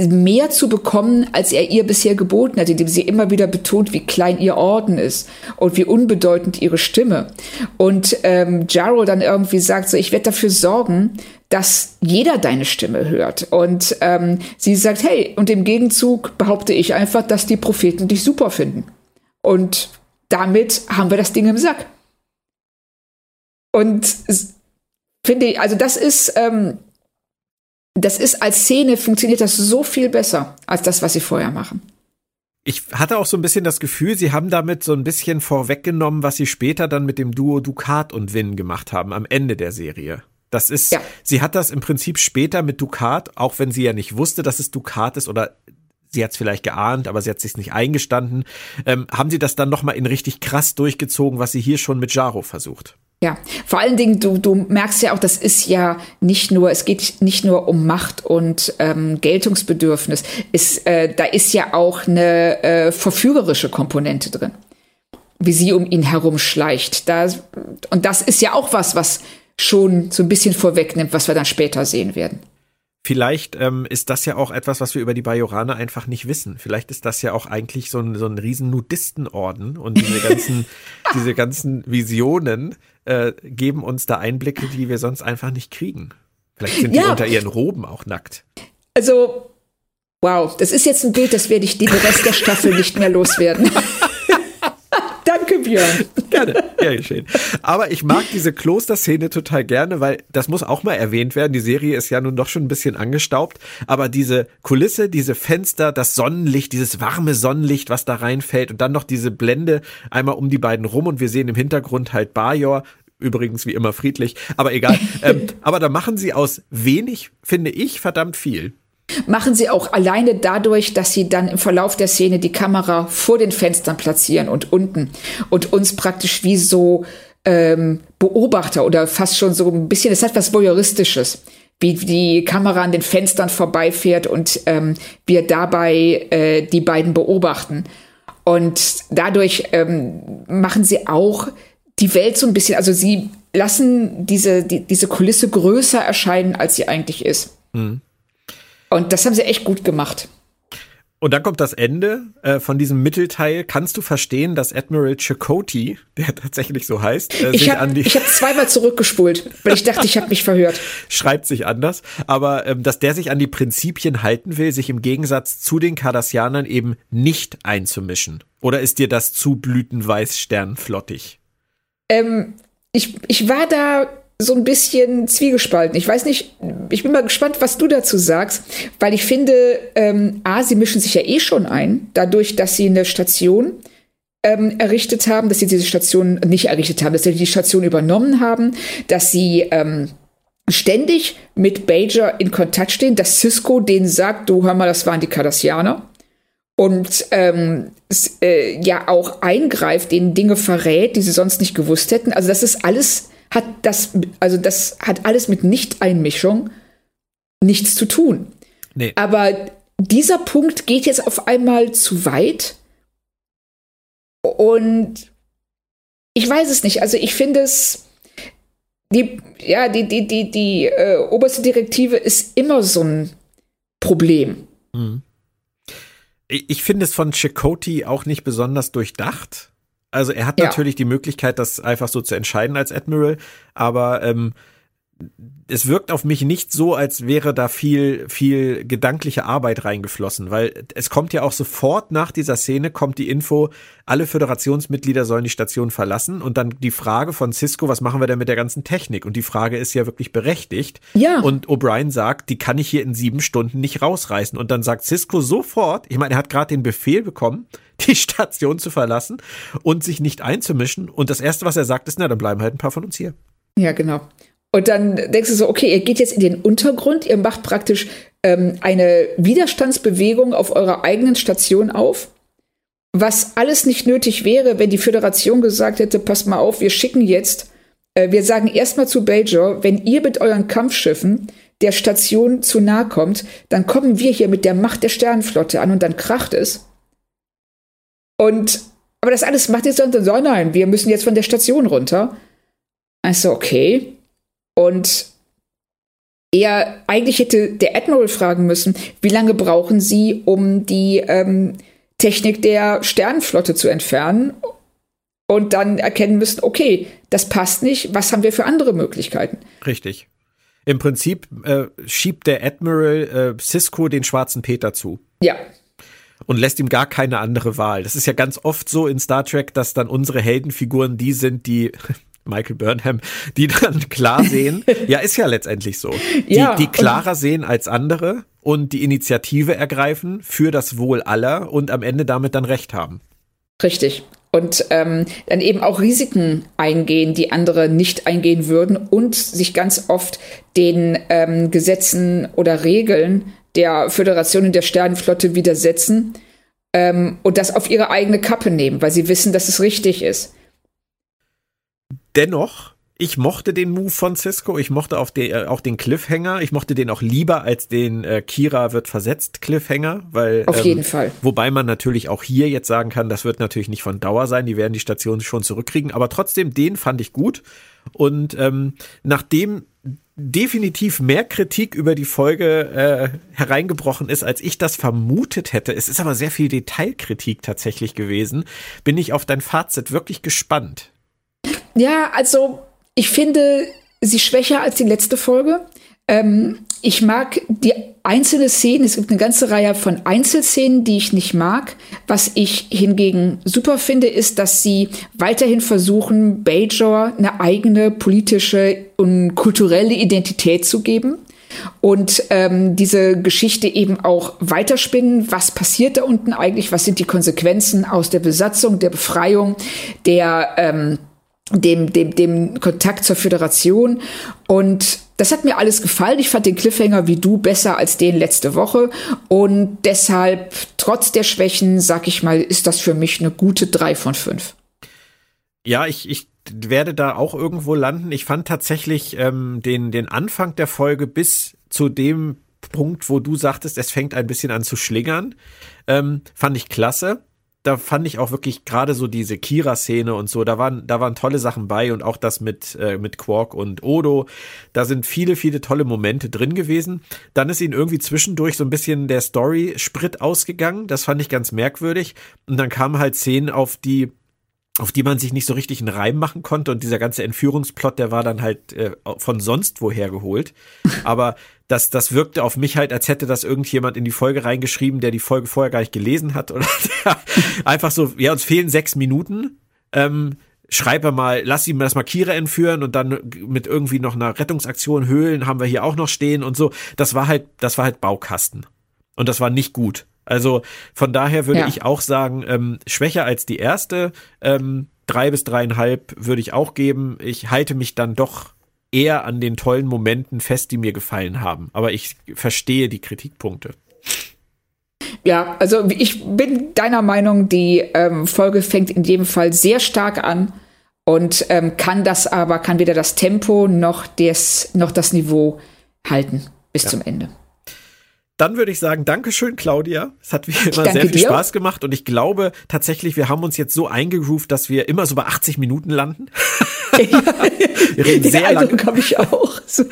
mehr zu bekommen, als er ihr bisher geboten hat, indem sie immer wieder betont, wie klein ihr Orden ist und wie unbedeutend ihre Stimme. Und ähm, Jaro dann irgendwie sagt so, ich werde dafür sorgen, dass jeder deine Stimme hört. Und ähm, sie sagt, hey, und im Gegenzug behaupte ich einfach, dass die Propheten dich super finden. Und damit haben wir das Ding im Sack. Und finde ich, also das ist, ähm, das ist als Szene funktioniert das so viel besser als das, was sie vorher machen. Ich hatte auch so ein bisschen das Gefühl, sie haben damit so ein bisschen vorweggenommen, was sie später dann mit dem Duo Ducat und Win gemacht haben am Ende der Serie. Das ist, ja. sie hat das im Prinzip später mit Ducat, auch wenn sie ja nicht wusste, dass es Ducat ist oder sie hat es vielleicht geahnt, aber sie hat sich nicht eingestanden, ähm, haben sie das dann nochmal in richtig krass durchgezogen, was sie hier schon mit Jaro versucht. Ja, vor allen Dingen, du, du merkst ja auch, das ist ja nicht nur, es geht nicht nur um Macht und ähm, Geltungsbedürfnis. Ist, äh, da ist ja auch eine äh, verführerische Komponente drin, wie sie um ihn herumschleicht. Da, und das ist ja auch was, was schon so ein bisschen vorwegnimmt, was wir dann später sehen werden. Vielleicht ähm, ist das ja auch etwas, was wir über die Bajoraner einfach nicht wissen. Vielleicht ist das ja auch eigentlich so ein, so ein riesen Nudistenorden und diese ganzen, diese ganzen Visionen äh, geben uns da Einblicke, die wir sonst einfach nicht kriegen. Vielleicht sind ja. die unter ihren Roben auch nackt. Also, wow, das ist jetzt ein Bild, das werde ich den Rest der Staffel nicht mehr loswerden. Danke, Björn. Gerne, ja, geschehen. Aber ich mag diese Klosterszene total gerne, weil das muss auch mal erwähnt werden. Die Serie ist ja nun doch schon ein bisschen angestaubt, aber diese Kulisse, diese Fenster, das Sonnenlicht, dieses warme Sonnenlicht, was da reinfällt und dann noch diese Blende einmal um die beiden rum und wir sehen im Hintergrund halt Bajor, übrigens wie immer friedlich, aber egal. ähm, aber da machen sie aus wenig, finde ich, verdammt viel. Machen sie auch alleine dadurch, dass sie dann im Verlauf der Szene die Kamera vor den Fenstern platzieren und unten und uns praktisch wie so ähm, Beobachter oder fast schon so ein bisschen, es hat was Voyeuristisches, wie die Kamera an den Fenstern vorbeifährt und ähm, wir dabei äh, die beiden beobachten. Und dadurch ähm, machen sie auch die Welt so ein bisschen, also sie lassen diese, die, diese Kulisse größer erscheinen, als sie eigentlich ist. Mhm. Und das haben sie echt gut gemacht. Und dann kommt das Ende äh, von diesem Mittelteil. Kannst du verstehen, dass Admiral Chakotay, der tatsächlich so heißt, äh, ich habe hab zweimal zurückgespult, weil ich dachte, ich habe mich verhört. Schreibt sich anders, aber ähm, dass der sich an die Prinzipien halten will, sich im Gegensatz zu den Cardassianern eben nicht einzumischen. Oder ist dir das zu blütenweiß sternflottig? Ähm, ich, ich war da so ein bisschen zwiegespalten. Ich weiß nicht, ich bin mal gespannt, was du dazu sagst, weil ich finde, ähm, A, sie mischen sich ja eh schon ein, dadurch, dass sie eine Station ähm, errichtet haben, dass sie diese Station nicht errichtet haben, dass sie die Station übernommen haben, dass sie ähm, ständig mit Bajer in Kontakt stehen, dass Cisco denen sagt, du hör mal, das waren die Cardassianer und ähm, äh, ja auch eingreift, denen Dinge verrät, die sie sonst nicht gewusst hätten. Also das ist alles hat das, also das hat alles mit Nicht-Einmischung nichts zu tun. Nee. Aber dieser Punkt geht jetzt auf einmal zu weit. Und ich weiß es nicht. Also ich finde es, die, ja, die, die, die, die äh, oberste Direktive ist immer so ein Problem. Mhm. Ich finde es von Chakoti auch nicht besonders durchdacht. Also er hat ja. natürlich die Möglichkeit, das einfach so zu entscheiden als Admiral, aber ähm, es wirkt auf mich nicht so, als wäre da viel, viel gedankliche Arbeit reingeflossen, weil es kommt ja auch sofort nach dieser Szene kommt die Info, alle Föderationsmitglieder sollen die Station verlassen und dann die Frage von Cisco, was machen wir denn mit der ganzen Technik? Und die Frage ist ja wirklich berechtigt. Ja. Und O'Brien sagt, die kann ich hier in sieben Stunden nicht rausreißen. Und dann sagt Cisco sofort, ich meine, er hat gerade den Befehl bekommen, die Station zu verlassen und sich nicht einzumischen. Und das erste, was er sagt, ist, na, dann bleiben halt ein paar von uns hier. Ja, genau. Und dann denkst du so, okay, ihr geht jetzt in den Untergrund, ihr macht praktisch ähm, eine Widerstandsbewegung auf eurer eigenen Station auf. Was alles nicht nötig wäre, wenn die Föderation gesagt hätte, pass mal auf, wir schicken jetzt, äh, wir sagen erstmal zu Bajor, wenn ihr mit euren Kampfschiffen der Station zu nahe kommt, dann kommen wir hier mit der Macht der Sternenflotte an und dann kracht es. Und aber das alles macht jetzt dann so, nein, wir müssen jetzt von der Station runter. Also, okay. Und er, eigentlich hätte der Admiral fragen müssen, wie lange brauchen Sie, um die ähm, Technik der Sternenflotte zu entfernen? Und dann erkennen müssen, okay, das passt nicht, was haben wir für andere Möglichkeiten? Richtig. Im Prinzip äh, schiebt der Admiral äh, Cisco den schwarzen Peter zu. Ja. Und lässt ihm gar keine andere Wahl. Das ist ja ganz oft so in Star Trek, dass dann unsere Heldenfiguren die sind, die Michael Burnham, die dann klar sehen, ja, ist ja letztendlich so. Die, ja, die klarer sehen als andere und die Initiative ergreifen für das Wohl aller und am Ende damit dann Recht haben. Richtig. Und ähm, dann eben auch Risiken eingehen, die andere nicht eingehen würden und sich ganz oft den ähm, Gesetzen oder Regeln der Föderation und der Sternenflotte widersetzen ähm, und das auf ihre eigene Kappe nehmen, weil sie wissen, dass es richtig ist. Dennoch, ich mochte den Move von Cisco, ich mochte auf den, äh, auch den Cliffhanger, ich mochte den auch lieber als den äh, Kira wird versetzt Cliffhanger, weil auf ähm, jeden Fall. Wobei man natürlich auch hier jetzt sagen kann, das wird natürlich nicht von Dauer sein, die werden die Station schon zurückkriegen, aber trotzdem den fand ich gut und ähm, nachdem definitiv mehr Kritik über die Folge äh, hereingebrochen ist, als ich das vermutet hätte. Es ist aber sehr viel Detailkritik tatsächlich gewesen. Bin ich auf dein Fazit wirklich gespannt. Ja, also ich finde sie schwächer als die letzte Folge. Ähm, ich mag die einzelne Szenen. Es gibt eine ganze Reihe von Einzelszenen, die ich nicht mag. Was ich hingegen super finde, ist, dass sie weiterhin versuchen, Bajor eine eigene politische und kulturelle Identität zu geben und ähm, diese Geschichte eben auch weiterspinnen. Was passiert da unten eigentlich? Was sind die Konsequenzen aus der Besatzung, der Befreiung, der ähm, dem, dem, dem Kontakt zur Föderation. Und das hat mir alles gefallen. Ich fand den Cliffhanger wie du besser als den letzte Woche. Und deshalb, trotz der Schwächen, sag ich mal, ist das für mich eine gute 3 von 5. Ja, ich, ich werde da auch irgendwo landen. Ich fand tatsächlich ähm, den, den Anfang der Folge bis zu dem Punkt, wo du sagtest, es fängt ein bisschen an zu schlingern, ähm, fand ich klasse da fand ich auch wirklich gerade so diese Kira-Szene und so, da waren, da waren tolle Sachen bei und auch das mit, äh, mit Quark und Odo. Da sind viele, viele tolle Momente drin gewesen. Dann ist ihnen irgendwie zwischendurch so ein bisschen der Story-Sprit ausgegangen. Das fand ich ganz merkwürdig. Und dann kamen halt Szenen, auf die auf die man sich nicht so richtig einen Reim machen konnte und dieser ganze Entführungsplot, der war dann halt äh, von sonst woher geholt. Aber das, das wirkte auf mich halt, als hätte das irgendjemand in die Folge reingeschrieben, der die Folge vorher gar nicht gelesen hat oder einfach so, ja, uns fehlen sechs Minuten. Ähm, schreib mal, lass ihm das Markierer entführen und dann mit irgendwie noch einer Rettungsaktion Höhlen haben wir hier auch noch stehen und so. Das war halt, das war halt Baukasten. Und das war nicht gut. Also von daher würde ja. ich auch sagen, ähm, schwächer als die erste. Ähm, drei bis dreieinhalb würde ich auch geben. Ich halte mich dann doch eher an den tollen Momenten fest, die mir gefallen haben. Aber ich verstehe die Kritikpunkte. Ja, also ich bin deiner Meinung, die ähm, Folge fängt in jedem Fall sehr stark an und ähm, kann das aber, kann weder das Tempo noch, des, noch das Niveau halten bis ja. zum Ende. Dann würde ich sagen, Dankeschön, Claudia. Es hat wie immer sehr viel dir. Spaß gemacht und ich glaube tatsächlich, wir haben uns jetzt so eingegroovt, dass wir immer so bei 80 Minuten landen. Ja, wir reden sehr lange. habe ich auch. So.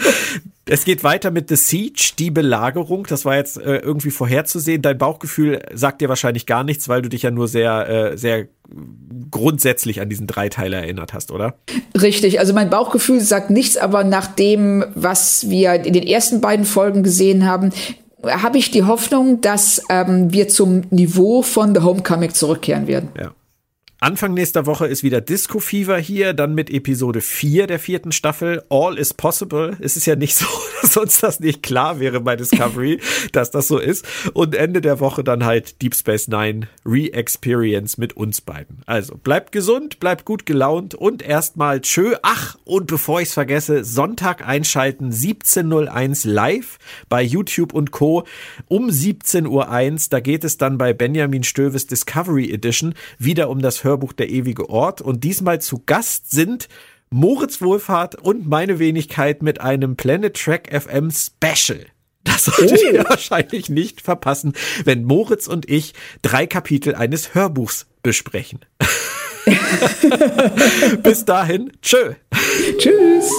Es geht weiter mit The Siege, die Belagerung. Das war jetzt äh, irgendwie vorherzusehen. Dein Bauchgefühl sagt dir wahrscheinlich gar nichts, weil du dich ja nur sehr, äh, sehr grundsätzlich an diesen Dreiteiler erinnert hast, oder? Richtig. Also mein Bauchgefühl sagt nichts, aber nach dem, was wir in den ersten beiden Folgen gesehen haben, habe ich die Hoffnung, dass ähm, wir zum Niveau von The Homecoming zurückkehren werden. Ja. Anfang nächster Woche ist wieder Disco Fever hier, dann mit Episode 4 der vierten Staffel. All is possible. Es ist ja nicht so, dass uns das nicht klar wäre bei Discovery, dass das so ist. Und Ende der Woche dann halt Deep Space Nine Re-Experience mit uns beiden. Also bleibt gesund, bleibt gut gelaunt und erstmal tschö. Ach, und bevor ich es vergesse, Sonntag einschalten, 17.01 live bei YouTube und Co. um 17.01 Uhr. Da geht es dann bei Benjamin Stöves Discovery Edition wieder um das Hör Hörbuch Der ewige Ort. Und diesmal zu Gast sind Moritz Wohlfahrt und meine Wenigkeit mit einem Planet Track FM Special. Das solltet oh. ihr wahrscheinlich nicht verpassen, wenn Moritz und ich drei Kapitel eines Hörbuchs besprechen. Bis dahin, tschö. Tschüss.